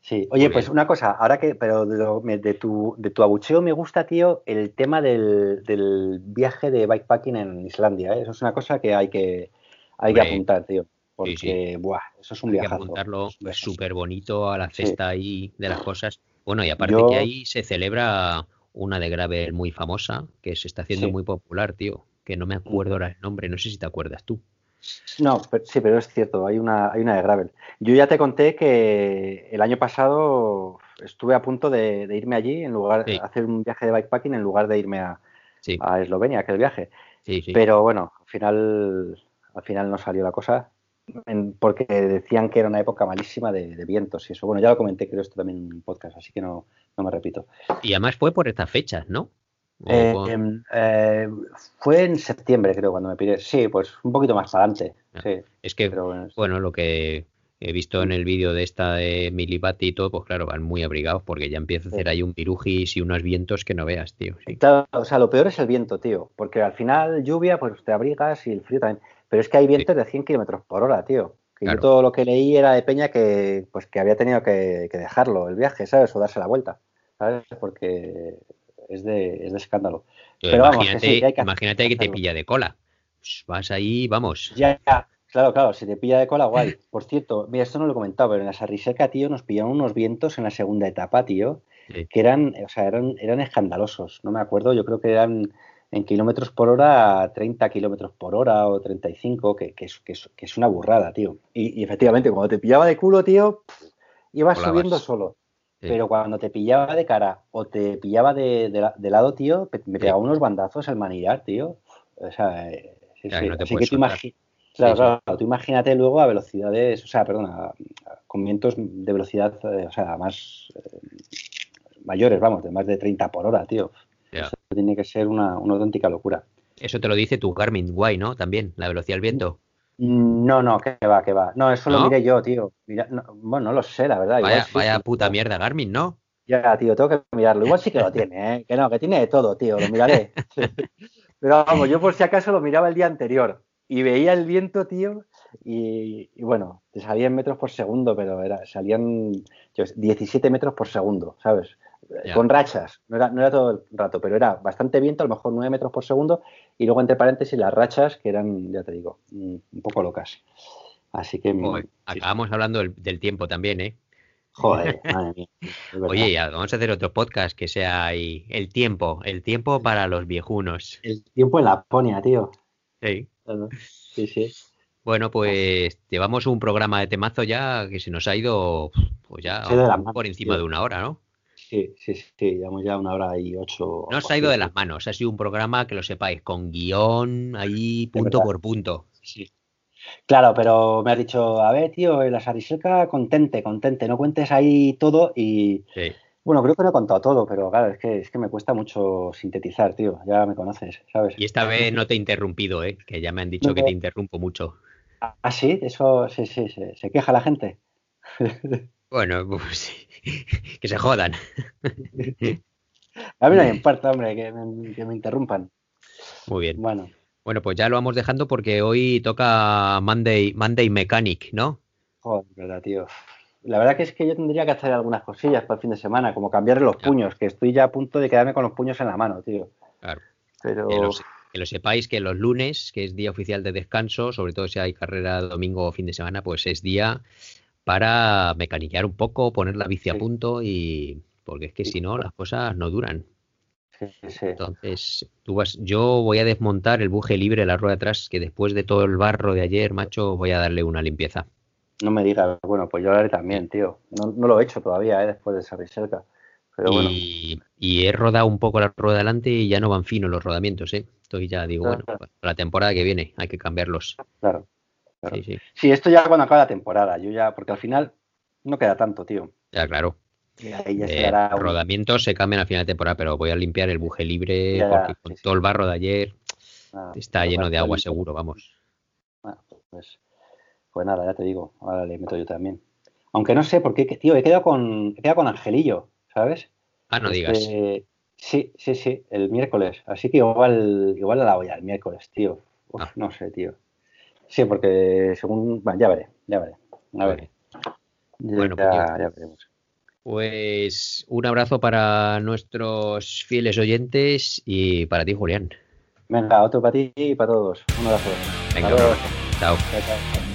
Sí, oye, pues una cosa, ahora que, pero de, tu, de tu abucheo me gusta, tío, el tema del, del viaje de bikepacking en Islandia. ¿eh? Eso es una cosa que hay que, hay que apuntar, tío. Porque, buah, eso es un viaje. Hay que apuntarlo, súper bonito a la cesta ahí de las cosas. Bueno, y aparte que ahí se celebra una de Gravel muy famosa, que se está haciendo muy popular, tío, que no me acuerdo ahora el nombre, no sé si te acuerdas tú. No, sí, pero es cierto, hay una, hay una de Gravel. Yo ya te conté que el año pasado estuve a punto de, irme allí en lugar de hacer un viaje de bikepacking en lugar de irme a, a Eslovenia, aquel viaje. pero bueno, al final, al final no salió la cosa porque decían que era una época malísima de, vientos y eso. Bueno, ya lo comenté, creo, esto también en un podcast, así que no, no me repito. Y además fue por estas fechas, ¿no? Eh, em, eh, fue en septiembre, creo, cuando me pide. Sí, pues un poquito más adelante. Ah, sí, es que, bueno, lo que he visto en el vídeo de esta de Milibati y todo, pues claro, van muy abrigados porque ya empieza a hacer ahí un pirujis y unos vientos que no veas, tío. o sea, lo peor es el viento, tío, porque al final lluvia, pues te abrigas y el frío también. Pero es que hay vientos de 100 kilómetros por hora, tío. Que yo todo lo que leí era de Peña que, pues, que había tenido que, dejarlo el viaje, ¿sabes? O darse la vuelta, ¿sabes? Porque es de, es de escándalo. Pero, imagínate, vamos, que imagínate que te pilla de cola. Pues vas ahí, vamos. Ya, Claro, claro, si te pilla de cola, guay. Por cierto, mira, esto no lo he comentado, pero en la Sarriseca, tío, nos pillaron unos vientos en la segunda etapa, tío, que eran, o sea, eran, eran escandalosos. No me acuerdo, yo creo que eran en kilómetros por hora, 30 kilómetros por hora o 35, que, que, es, que, es, que es una burrada, tío. Y, efectivamente, cuando te pillaba de culo, tío, ibas subiendo solo. Pero cuando te pillaba de cara o te pillaba de, de, lado, tío, me pegaba unos bandazos al manillar, tío. O sea, eh, sí, sí. Así que tú, claro, tú imagínate luego a velocidades, o sea, perdona, con vientos de velocidad, eh, o sea, más eh, mayores, vamos, de más de 30 por hora, tío. Tiene que ser una, una auténtica locura. Eso te lo dice tu Garmin guay, ¿no? También, la velocidad del viento. No, no, que va, que va. No, eso lo miré yo, tío. bueno, no lo sé, la verdad. Vaya, puta mierda, Garmin, ¿no? Ya, tío, tengo que mirarlo. Igual sí que lo tiene, ¿eh? Que no, que tiene de todo, tío, lo miraré. Pero vamos, yo por si acaso lo miraba el día anterior y veía el viento, tío, y, bueno, te salían metros por segundo, pero era, salían 17 metros por segundo, ¿sabes? Con rachas, no era, no era todo el rato, pero era bastante viento, a lo mejor 9 metros por segundo, y luego entre paréntesis las rachas que eran, ya te digo, un poco locas. Así que... acabamos hablando del, tiempo también, ¿eh? Joder, madre mía. Oye, ya, vamos a hacer otro podcast que sea ahí, el tiempo, el tiempo para los viejunos. El tiempo en Laponia, tío. Sí. Sí, sí. Bueno, pues llevamos un programa de temazo ya que se nos ha ido, pues ya por encima de una hora, ¿no? Sí, sí, sí, llevamos ya una hora y ocho. No se ha ido de las manos, ha sido un programa que lo sepáis, con guion ahí punto por punto. Sí. Claro, pero me has dicho, a ver, tío, en la Sariseca, contente, contente, no cuentes ahí todo y... Bueno, creo que no he contado todo, pero claro, es que, es que me cuesta mucho sintetizar, tío, ya me conoces, ¿sabes? Y esta vez no te he interrumpido, ¿eh? Que ya me han dicho que te interrumpo mucho. Ah, sí, eso, sí, sí, se queja la gente. bueno, pues que se jodan. A mí no me importa, hombre, que me, interrumpan. Muy bien. Bueno. Bueno, pues ya lo vamos dejando porque hoy toca Monday, Monday Mechanic, ¿no? Joder, verdad, tío. La verdad que es que yo tendría que hacer algunas cosillas para el fin de semana, como cambiar los puños, que estoy ya a punto de quedarme con los puños en la mano, tío. Claro. Pero... Que lo, sepáis que los lunes, que es día oficial de descanso, sobre todo si hay carrera domingo o fin de semana, pues es día para mecaniquear un poco, poner la bici a punto y porque es que si no las cosas no duran. Sí, sí. Entonces, tú vas, yo voy a desmontar el buje libre de la rueda atrás, que después de todo el barro de ayer, macho, voy a darle una limpieza. No me digas, bueno, pues yo lo haré también, tío. No, lo he hecho todavía, ¿eh? después de esa reserva. Pero bueno. Y, he rodado un poco la rueda delante y ya no van finos los rodamientos, ¿eh? Estoy ya, digo, bueno, para la temporada que viene hay que cambiarlos. Claro. Sí, sí. sí, esto ya cuando acabe la temporada, yo ya, porque al final no queda tanto, tío. Ya, claro. Ya eh, Rodamientos se cambian al final de temporada, pero voy a limpiar el buje libre porque con todo el barro de ayer ah, está lleno de agua seguro, vamos. Bueno, pues pues nada, ya te digo, ahora le meto yo también. Aunque no sé por qué, tío, he quedado con, he quedado con Angelillo, ¿sabes? Ah, no digas. Este, sí, sí, sí, el miércoles. Así que igual, igual la voy al miércoles, tío. Ah. No sé, tío. Sí, porque según. Bueno, ya veré, ya veré. A ver. Bueno, pues ya, ya veremos. Pues un abrazo para nuestros fieles oyentes y para ti, Julián. Venga, otro para ti y para todos. Un abrazo. Venga, chao. chao, chao.